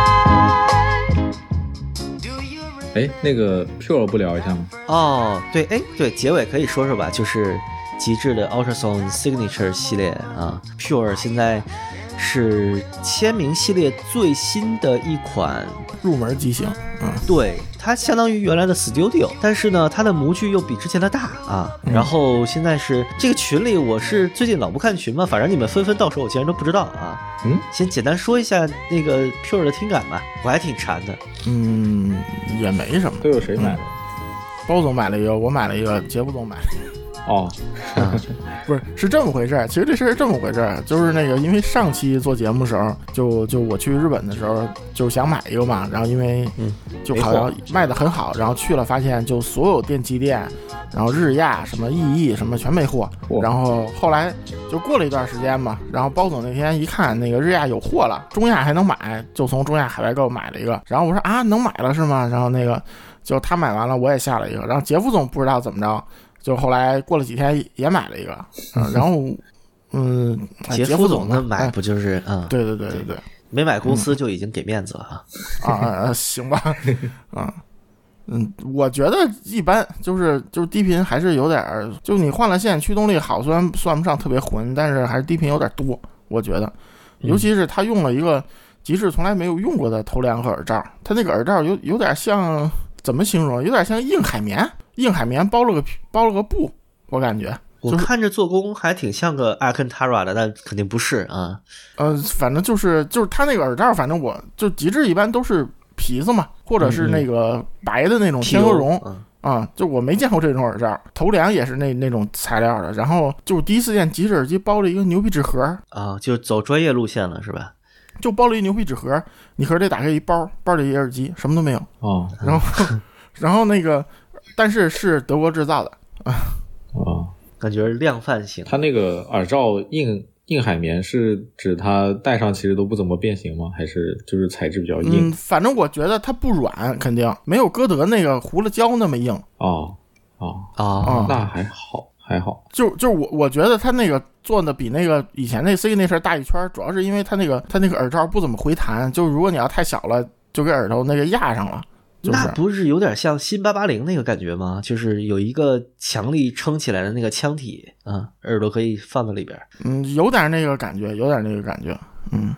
Do you 哎，那个 Pure 不聊一下吗？哦，对，哎，对，结尾可以说说吧，就是极致的 Ultrasound Signature 系列啊，Pure 现在是签名系列最新的一款，入门机型，嗯，对，它相当于原来的 Studio，但是呢，它的模具又比之前的大啊。然后现在是这个群里，我是最近老不看群嘛，反正你们纷纷到手，我竟然都不知道啊。嗯，先简单说一下那个 Pure 的听感吧，我还挺馋的。嗯，也没什么。都有谁买的？包总买了一个，我买了一个，杰夫总买了一个。哦，不是，是这么回事儿。其实这事儿是这么回事儿，就是那个，因为上期做节目的时候，就就我去日本的时候，就想买一个嘛，然后因为嗯就好像卖的很好，然后去了发现就所有电器店，然后日亚什么 EE 什么全没货，然后后来就过了一段时间嘛，然后包总那天一看那个日亚有货了，中亚还能买，就从中亚海外购买了一个，然后我说啊能买了是吗？然后那个就他买完了，我也下了一个，然后杰夫总不知道怎么着。就后来过了几天也买了一个，嗯，然后，嗯，哎杰杰夫总的买不就是嗯，对对对对对，没买公司就已经给面子了啊。啊啊啊，行吧，啊，嗯，我觉得一般，就是就是低频还是有点儿，就你换了线，驱动力好，虽然算不上特别浑，但是还是低频有点多，我觉得，尤其是他用了一个极致从来没有用过的头梁和耳罩，他那个耳罩有有点像怎么形容？有点像硬海绵，硬海绵包了个皮包了个布，我感觉。就是我看着做工还挺像个 Alcantara 的，但肯定不是啊。呃，反正就是就是他那个耳罩，反正我就极致一般都是皮子嘛，或者是那个白的那种天鹅绒嗯啊、就我没见过这种耳罩，头梁也是那那种材料的。然后就是第一次见极致耳机包了一个牛皮纸盒，啊，就走专业路线了是吧？就包了一牛皮纸盒，你盒里打开一包，包里一耳机，什么都没有。哦然后 然后那个，但是是德国制造的啊，哦，感觉量贩型。它那个耳罩硬硬海绵是指它戴上其实都不怎么变形吗？还是就是材质比较硬嗯，？反正我觉得它不软，肯定没有歌德那个糊了胶那么硬。哦哦，啊，那还好，还好。就就我我觉得它那个做的比那个以前那 C 那事儿大一圈，主要是因为它那个它那个耳罩不怎么回弹，就如果你要太小了，就给耳朵那个压上了。就是那不是有点像新八八零那个感觉吗？就是有一个强力撑起来的那个腔体啊，耳朵可以放在里边儿。嗯，有点那个感觉，有点那个感觉。嗯，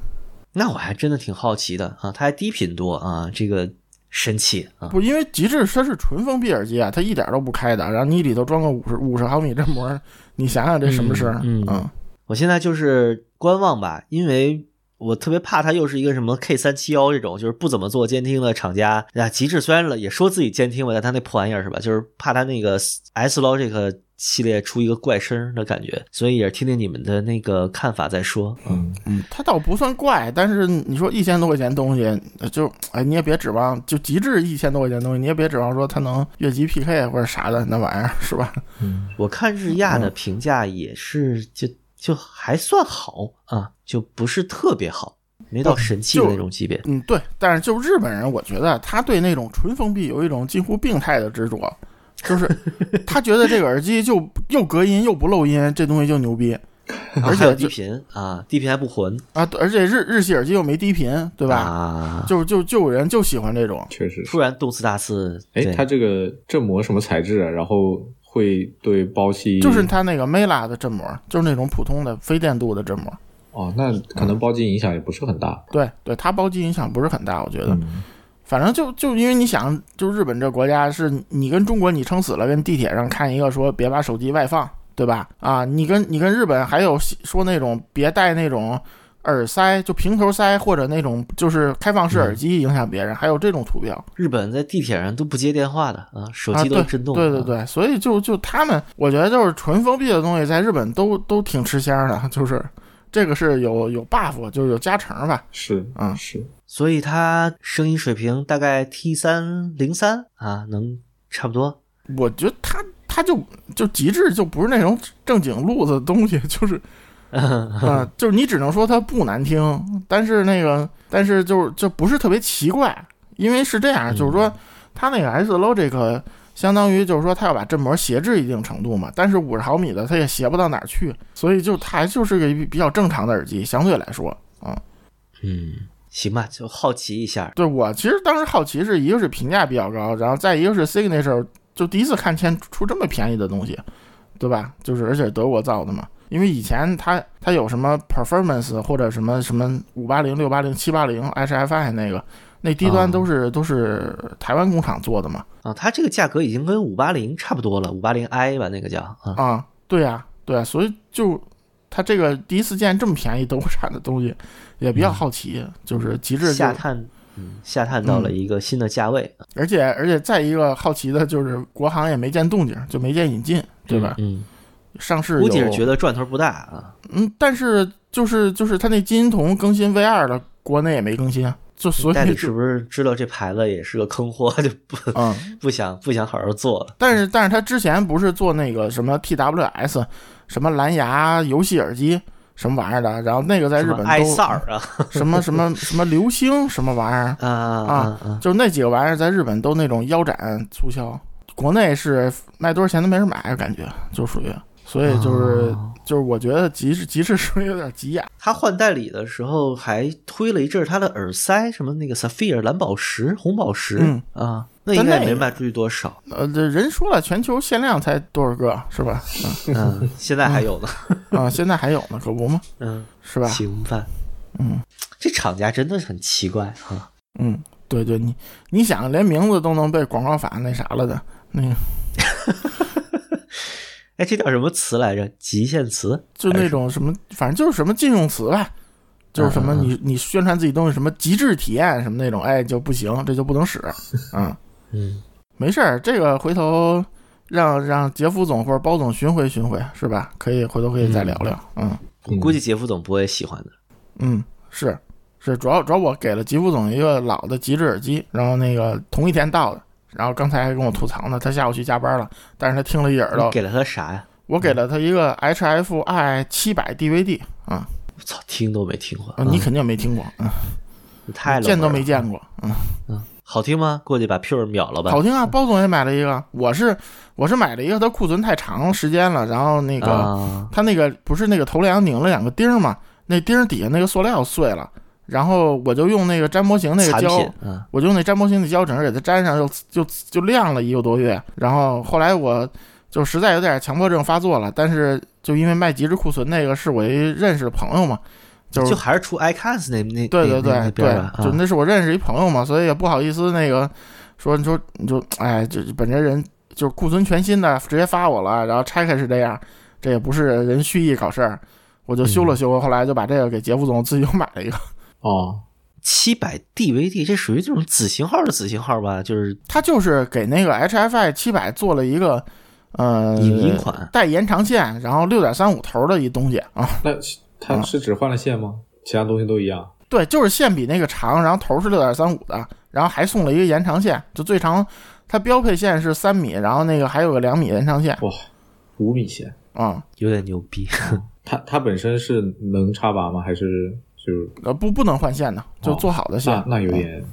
那我还真的挺好奇的啊，它还低频多啊，这个神器啊！不，因为极致它是纯封闭耳机啊，它一点都不开的，然后你里头装个五十五十毫米振膜，你想想这什么事儿？嗯嗯嗯我现在就是观望吧，因为我特别怕它又是一个什么 K 三七幺这种，就是不怎么做监听的厂家。啊，极致虽然了也说自己监听吧，但它那破玩意儿是吧？就是怕它那个 S Logic 系列出一个怪声的感觉，所以也是听听你们的那个看法再说。嗯，嗯，它倒不算怪，但是你说一千多块钱东西，呃就哎你也别指望，就极致一千多块钱东西，你也别指望说它能越级 PK 或者啥的那玩意儿是吧？嗯我看日亚的评价也是就就还算好啊，就不是特别好，没到神器的那种级别。嗯，对，但是就日本人，我觉得他对那种纯封闭有一种近乎病态的执着，就是他觉得这个耳机就又隔音又不漏音，这东西就牛逼，而且有低频啊，低频还不混，啊，而且日日系耳机又没低频，对吧？啊，就就就有人就喜欢这种，确实突。然动次大次，哎，对它这个振膜什么材质啊？然后会对包气，就是它那个 Mela 的振膜，就是那种普通的非电镀的振膜。哦，那可能包机影响也不是很大。对对，它包机影响不是很大，我觉得。嗯，反正就就因为你想，就日本这国家是你跟中国你撑死了，跟地铁上看一个说别把手机外放，对吧？啊，你跟你跟日本还有说那种别戴那种耳塞，就平头塞或者那种就是开放式耳机影响别人，还有这种图标日本在地铁上都不接电话的啊，手啊，机都是震动。啊，对对对，所以就就他们，我觉得就是纯封闭的东西在日本都都挺吃香的，就是这个是有有 buff，就是有加成吧。是，嗯是。所以它声音水平大概 T 三零三啊，能差不多。我觉得他他就就极致就不是那种正经路子的东西，就是啊、就是你只能说它不难听，但是那个但是就是就不是特别奇怪，因为是这样，就是说它那个 S Logic 相当于就是说它要把振膜斜置一定程度嘛，但是五十毫米的它也斜不到哪儿去，所以就它还就是个比比较正常的耳机，相对来说啊。嗯，行吧，就好奇一下。对我其实当时好奇是一个是评价比较高，然后再一个是 Signature 就第一次看见出这么便宜的东西，对吧？就是而且德国造的嘛，因为以前它它有什么 Performance 或者什么什么五八零、六八零、七八零 HFI 那个那低端都是、都是台湾工厂做的嘛。啊，它这个价格已经跟五八零差不多了，五八零 i 吧，那个叫啊，啊，对呀、对呀、所以就它这个第一次见这么便宜德国产的东西，也比较好奇，就是极致下探，嗯，下探到了一个新的价位，而且而且再一个好奇的就是国行也没见动静，就没见引进，对吧？嗯，上市估计是觉得赚头不大啊。嗯，但是就是就是它那金银铜更新 V 二了，国内也没更新啊，就所代理是不是知道这牌子也是个坑货，就不嗯，不想不想好好做了？但是但是他之前不是做那个什么 TWS 什么蓝牙游戏耳机什么玩意儿的，然后那个在日本 什么埃都塞尔啊什么什么什么流星什么玩意儿，啊啊啊！就是那几个玩意儿在日本都那种腰斩促销，国内是卖多少钱都没人买，感觉就属于，所以就是、哦就是我觉得极致极致是不是有点急眼？他换代理的时候还推了一阵儿他的耳塞，什么那个 Sapphire 蓝宝石、红宝石、嗯啊，那应该没卖出去多少。呃，这人说了，全球限量才多少个是吧？嗯，现在还有呢。啊，现在还有呢，可不吗？嗯，是吧？行吧。嗯这厂家真的很奇怪啊。嗯，对对，你你想，连名字都能被广告法那啥了的，那个 哎，这叫什么词来着？极限词？就那种什么，反正就是什么禁用词吧，就是什么你你宣传自己东西什么极致体验什么那种，哎就不行，这就不能使，嗯。嗯，没事儿，这个回头让让杰夫总或者包总巡回巡回，是吧？可以回头可以再聊聊。嗯我估计杰夫总不会喜欢的。嗯，是是，主要主要我给了杰夫总一个老的极致耳机，然后那个同一天到的，然后刚才还跟我吐槽呢，他下午去加班了，但是他听了一耳朵，给了他啥呀？我给了他一个 HFI 七百 DVD 啊，我操，听都没听过。啊你肯定没听过，嗯，太冷了见都没见过，嗯嗯好听吗？过去把 Pure 秒了吧。好听啊，包总也买了一个，我是我是买了一个，它库存太长时间了，然后那个、啊，它那个不是那个头梁拧了两个钉儿嘛，那钉儿底下那个塑料碎了，然后我就用那个粘模型那个胶我就用那粘模型的胶整个给它粘上，又就就晾了一个多月，然后后来我就实在有点强迫症发作了，但是就因为卖极致库存那个是我一认识的朋友嘛，就是就还是出 iCans 那那那那对对对对，就啊那是我认识一朋友嘛，所以也不好意思那个说你说你就哎，就本着人就是库存全新的直接发我了，然后拆开是这样，这也不是人蓄意搞事儿，我就修了修，后来就把这个给杰夫总自己又买了一个，哦，七百 DVD，这属于这种子型号的子型号吧？就是它就是给那个 HFI 七百做了一个呃影音款。带延长线，然后六点三五头的一东西啊，那它是只换了线吗？其他东西都一样？对，就是线比那个长，然后头是六点三五的，然后还送了一个延长线，就最长，它标配线是三米，然后那个还有个两米延长线哇五米线？啊、有点牛逼，它它本身是能插拔吗？还是就呃，不不能换线的，就哦做好的线。那那有点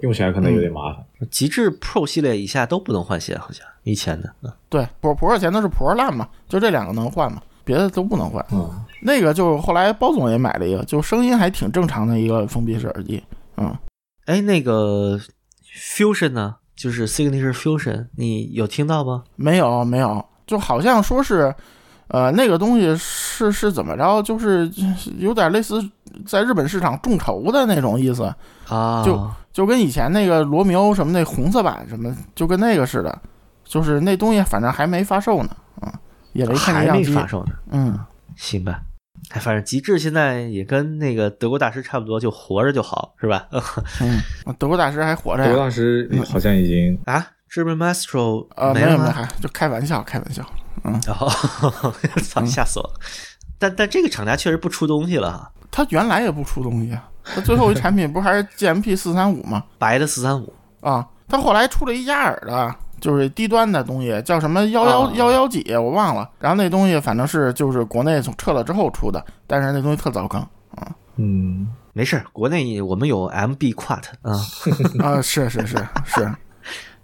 用起来可能有点麻烦。极致 Pro 系列以下都不能换线，好像以前的。嗯对，普普尔前头是 Pro 烂嘛，就这两个能换嘛，别的都不能换。嗯，那个就后来包总也买了一个，就声音还挺正常的一个封闭式耳机。嗯，哎，那个 Fusion 呢？就是 Signature Fusion，你有听到吗？没有没有，就好像说是，呃，那个东西是是怎么着，就是有点类似在日本市场众筹的那种意思，啊，就就跟以前那个罗密欧什么那红色版什么，就跟那个似的，就是那东西反正还没发售呢，啊、也没看见还没样机。发售呢。嗯，行吧，哎，反正极致现在也跟那个德国大师差不多，就活着就好，是吧？嗯，德国大师还活着德国？大师好像已经啊，German Maestro 呃，没没了吗？有没有，还就开玩笑，开玩笑。哦，操，吓死我了！但但这个厂家确实不出东西了哈，他原来也不出东西啊，他最后一产品不还是 GMP 四三五吗？白的四三五。啊，他后来出了一压耳的，就是低端的东西，叫什么幺幺啊幺幺几，我忘了。然后那东西反正是就是国内从撤了之后出的，但是那东西特糟糕啊。嗯，没事儿，国内我们有 MB Quad 啊，啊，是是是是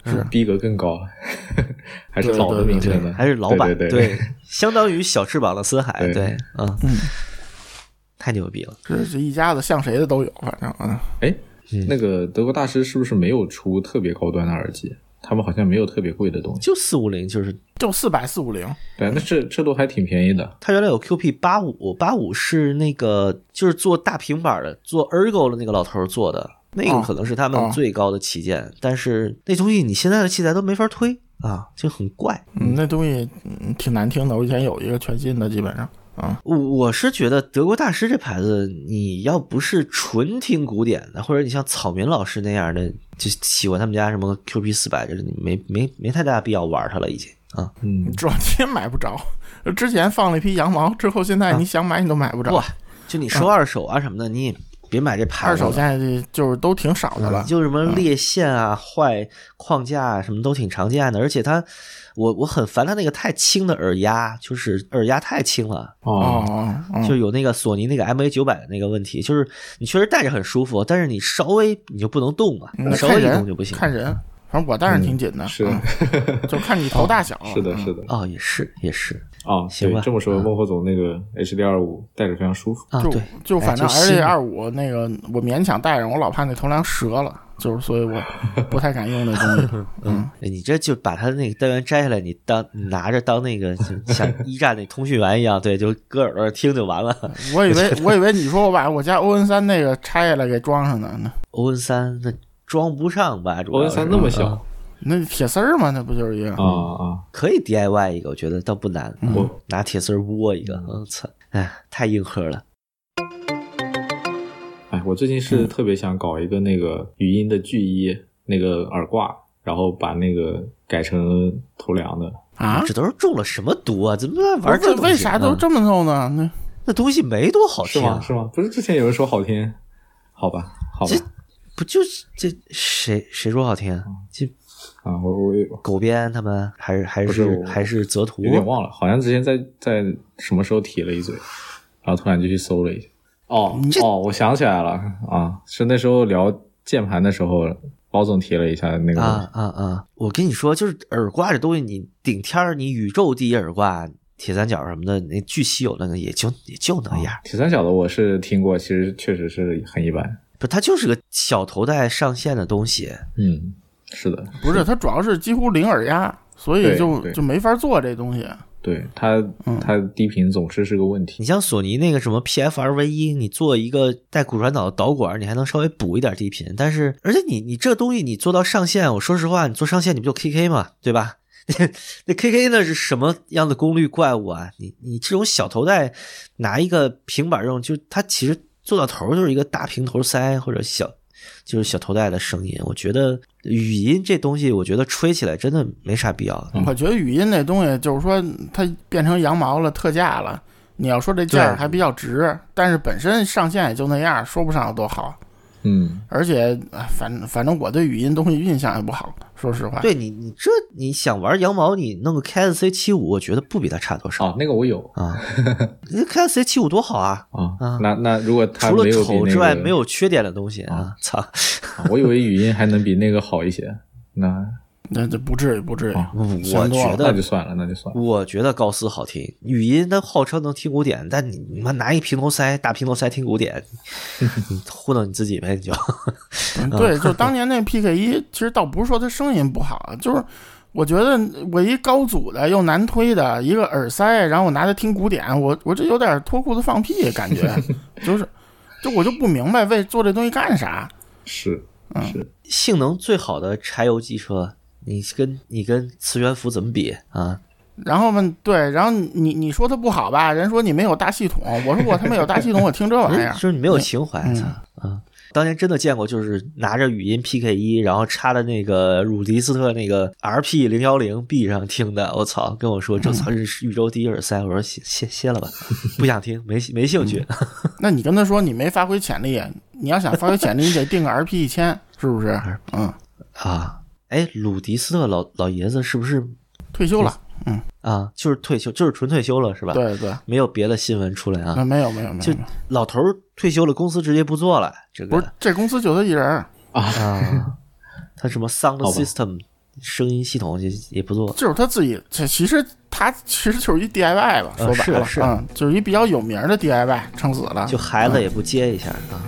是，逼格更高，还是对老的名称的，还是老板对对对相当于小翅膀的森海，对对，嗯嗯，太牛逼了，这这一家子像谁的都有，反正啊，哎嗯，那个德国大师是不是没有出特别高端的耳机？他们好像没有特别贵的东西。就四五零，就是就四百四五零，对，那这这都还挺便宜的。它原来有 QP 八五，八五是那个就是做大平板的，做 Ergo 的那个老头儿做的，那个哦可能是他们哦最高的旗舰，但是那东西你现在的器材都没法推啊，就很怪。嗯，那东西嗯挺难听的。我以前有一个全新的，基本上啊，我我是觉得德国大师这牌子，你要不是纯听古典的，或者你像草民老师那样的，就喜欢他们家什么 QP 四百，这你没没没太大必要玩它了，已经啊。嗯，主要你也买不着。之前放了一批羊毛，之后现在你想买你都买不着。哇，就你收二手啊什么的，你也别买这牌子。二手现在这就是都挺少的了。就什么裂线啊、坏框架啊，什么都挺常见的。而且它，我我很烦它那个太轻的耳压，就是耳压太轻了，哦，就有那个索尼那个 MA 九百的那个问题，就是你确实戴着很舒服，但是你稍微你就不能动了，那稍微一动就不行。看人，反正我戴上挺紧的，是嗯 就看你头大小。是的，嗯是的。哦，也是也是哦，行吧，这么说，嗯孟获总那个 HD 二五戴着非常舒服。啊，就对，就反正 H 的二五那个我勉强戴上，我老怕那头梁折了，就是所以我不太敢用那东西。嗯，哎你这就把它那个单元摘下来，你当你拿着当那个就像一战那通讯员一样，对，就搁耳朵听就完了。我以为我以为你说我把我家 ON 三那个拆下来给装上呢，那欧文三那装不上吧？主要欧文三那么小啊那铁丝儿嘛，那不就是一样？啊啊！可以 DIY 一个，我觉得倒不难。我嗯拿铁丝儿窝一个，我操，哎，太硬核了。哎，我最近嗯是特别想搞一个那个语音的巨一那个耳挂，然后把那个改成头梁的。啊，这都是中了什么毒啊？怎么玩这为东西？为啥都嗯这么弄呢？那那东西没多好听啊是吗？，是吗？不是之前有人说好听？好吧，好吧这，不就是这谁谁说好听啊？这啊，我我狗鞭他们还是还是是还是泽图？有点忘了，好像之前在在什么时候提了一嘴，然后突然就去搜了一下。哦哦，我想起来了啊，是那时候聊键盘的时候，包总提了一下那个啊。啊啊！我跟你说，就是耳挂这东西，你顶天儿，你宇宙第一耳挂，铁三角什么的，那巨稀有那个也就也就那样。铁三角的我是听过，其实确实是很一般。不，它就是个小头戴上线的东西。嗯，是的，不是，它主要是几乎零耳压，所以就就没法做这东西。对它嗯它低频总是是个问题。你像索尼那个什么 PFR V 一，你做一个带骨传导的导管，你还能稍微补一点低频。但是，而且你你这东西你做到上线，我说实话，你做上线你不就 KK 嘛，对吧？那 KK 那是什么样的功率怪物啊？你你这种小头戴拿一个平板用，就它其实做到头就是一个大平头塞或者小就是小头戴的声音。我觉得语音这东西，我觉得吹起来真的没啥必要。我觉得语音那东西就是说它变成羊毛了，特价了。你要说这价儿还比较值，但是本身上线也就那样，说不上有多好。嗯，而且，哎反反正我对语音东西印象也不好，说实话。对你，你这你想玩羊毛，你弄个 KSC 七五，我觉得不比它差多少、哦，那个我有啊。那 KSC 七五多好啊！啊啊。那那如果它除了丑之外，没有缺点的东西啊！操，啊我以为语音还能比那个好一些。那那这不至于，不至于。哦我觉得，那就算了，那就算了。我觉得高斯好听，语音它号称能听古典，但你你妈拿一平头塞大平头塞听古典，你糊弄你自己呗，你就嗯 对，就当年那 PK 一，其实倒不是说它声音不好，就是我觉得我一高阻的又难推的一个耳塞，然后我拿它听古典，我我这有点脱裤子放屁感觉，就是，就我就不明白为做这东西干啥。是是，性能最好的柴油机车，你跟你跟磁悬浮怎么比啊？然后嘛，对，然后你你说它不好吧，人说你没有大系统，我说 我他妈有大系统，我听这玩意儿人 就，是你没有情怀，嗯！当年真的见过，就是拿着语音 PK 一，然后插在那个鲁迪斯特那个 RP 零幺零 B 上听的，我操！跟我说这操是宇宙第一耳塞，我说歇歇歇了吧，不想听，没没兴趣。那你跟他说你没发挥潜力，你要想发挥潜力，你得定个 RP 一千，是不是？嗯，啊，哎，鲁迪斯特老老爷子是不是退休了，嗯啊？就是退休，就是纯退休了是吧？，对对，没有别的新闻出来啊。没有没有没就有，就老头儿退休了，公司直接不做了。这个不是这公司就他一人儿，啊，他什么 sound system 声音系统也也不做。就是他自己，这其实他其实就是一 DIY 吧，呃说白了，是是嗯，就是一比较有名的 DIY，撑死了。就孩子也不接一下啊。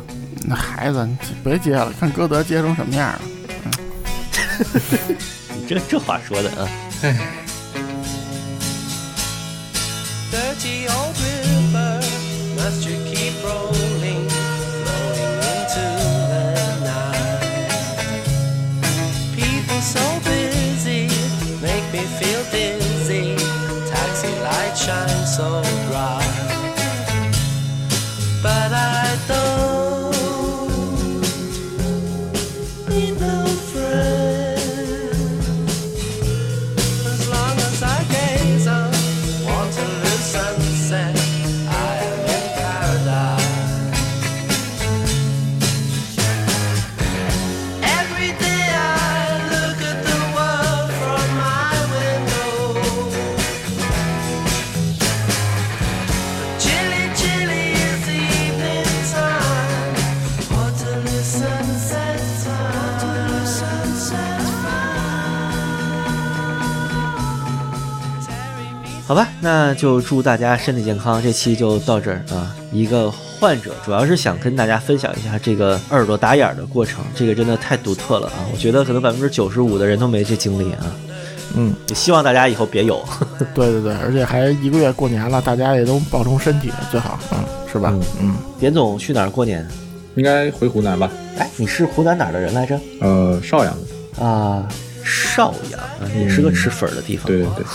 那孩子，你别接了，看歌德接成什么样了。你这这话说的啊，dirty old river must you 那就祝大家身体健康。这期就到这儿啊。一个患者主要是想跟大家分享一下这个耳朵打眼儿的过程，这个真的太独特了啊！我觉得可能百分之九十五的人都没这经历啊。嗯，也希望大家以后别有。对对对，而且还一个月过年了，大家也都保重身体最好，嗯，是吧？嗯嗯，点总去哪儿过年？应该回湖南吧？哎，你是湖南哪儿的人来着？呃，邵阳的。啊，邵阳啊，也是个吃粉儿的地方。对对对，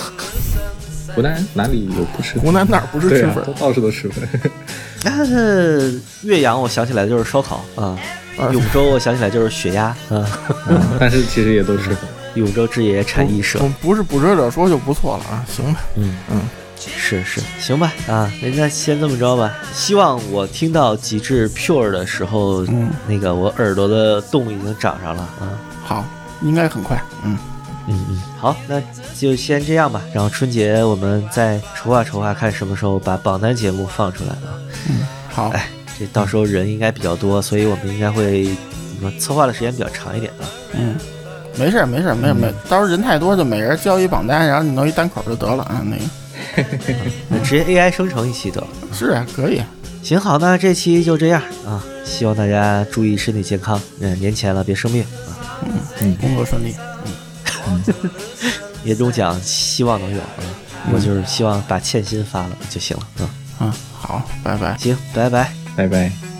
湖南哪里有不吃？湖南哪儿不是吃粉都？到处都吃粉。但是岳阳，我想起来就是烧烤啊。啊永州，我想起来就是血鸭啊。但是其实也都是粉。永州之野产一社，不不是捕蛇者说就不错了啊，行吧？嗯嗯，是是，行吧啊，那那先这么着吧。希望我听到极致 Pure 的时候，嗯那个我耳朵的洞已经长上了啊。好，应该很快，嗯，嗯嗯，好，那就先这样吧。然后春节我们再筹划筹划，看什么时候把榜单节目放出来啊。嗯好，哎，这到时候人应该比较多，所以我们应该会怎么说策划的时间比较长一点啊。嗯，没事儿没事儿没事儿没事，到时候人太多就每人交一榜单，然后你弄一单口就得了啊。那个 那直接 AI 生成一期得了。是啊，可以。行好，那这期就这样啊，希望大家注意身体健康，嗯，年前了别生病啊。嗯工作顺利。年终奖希望能有啊，我就是希望把欠薪发了就行了嗯。嗯，好，拜拜。行，拜拜。拜拜。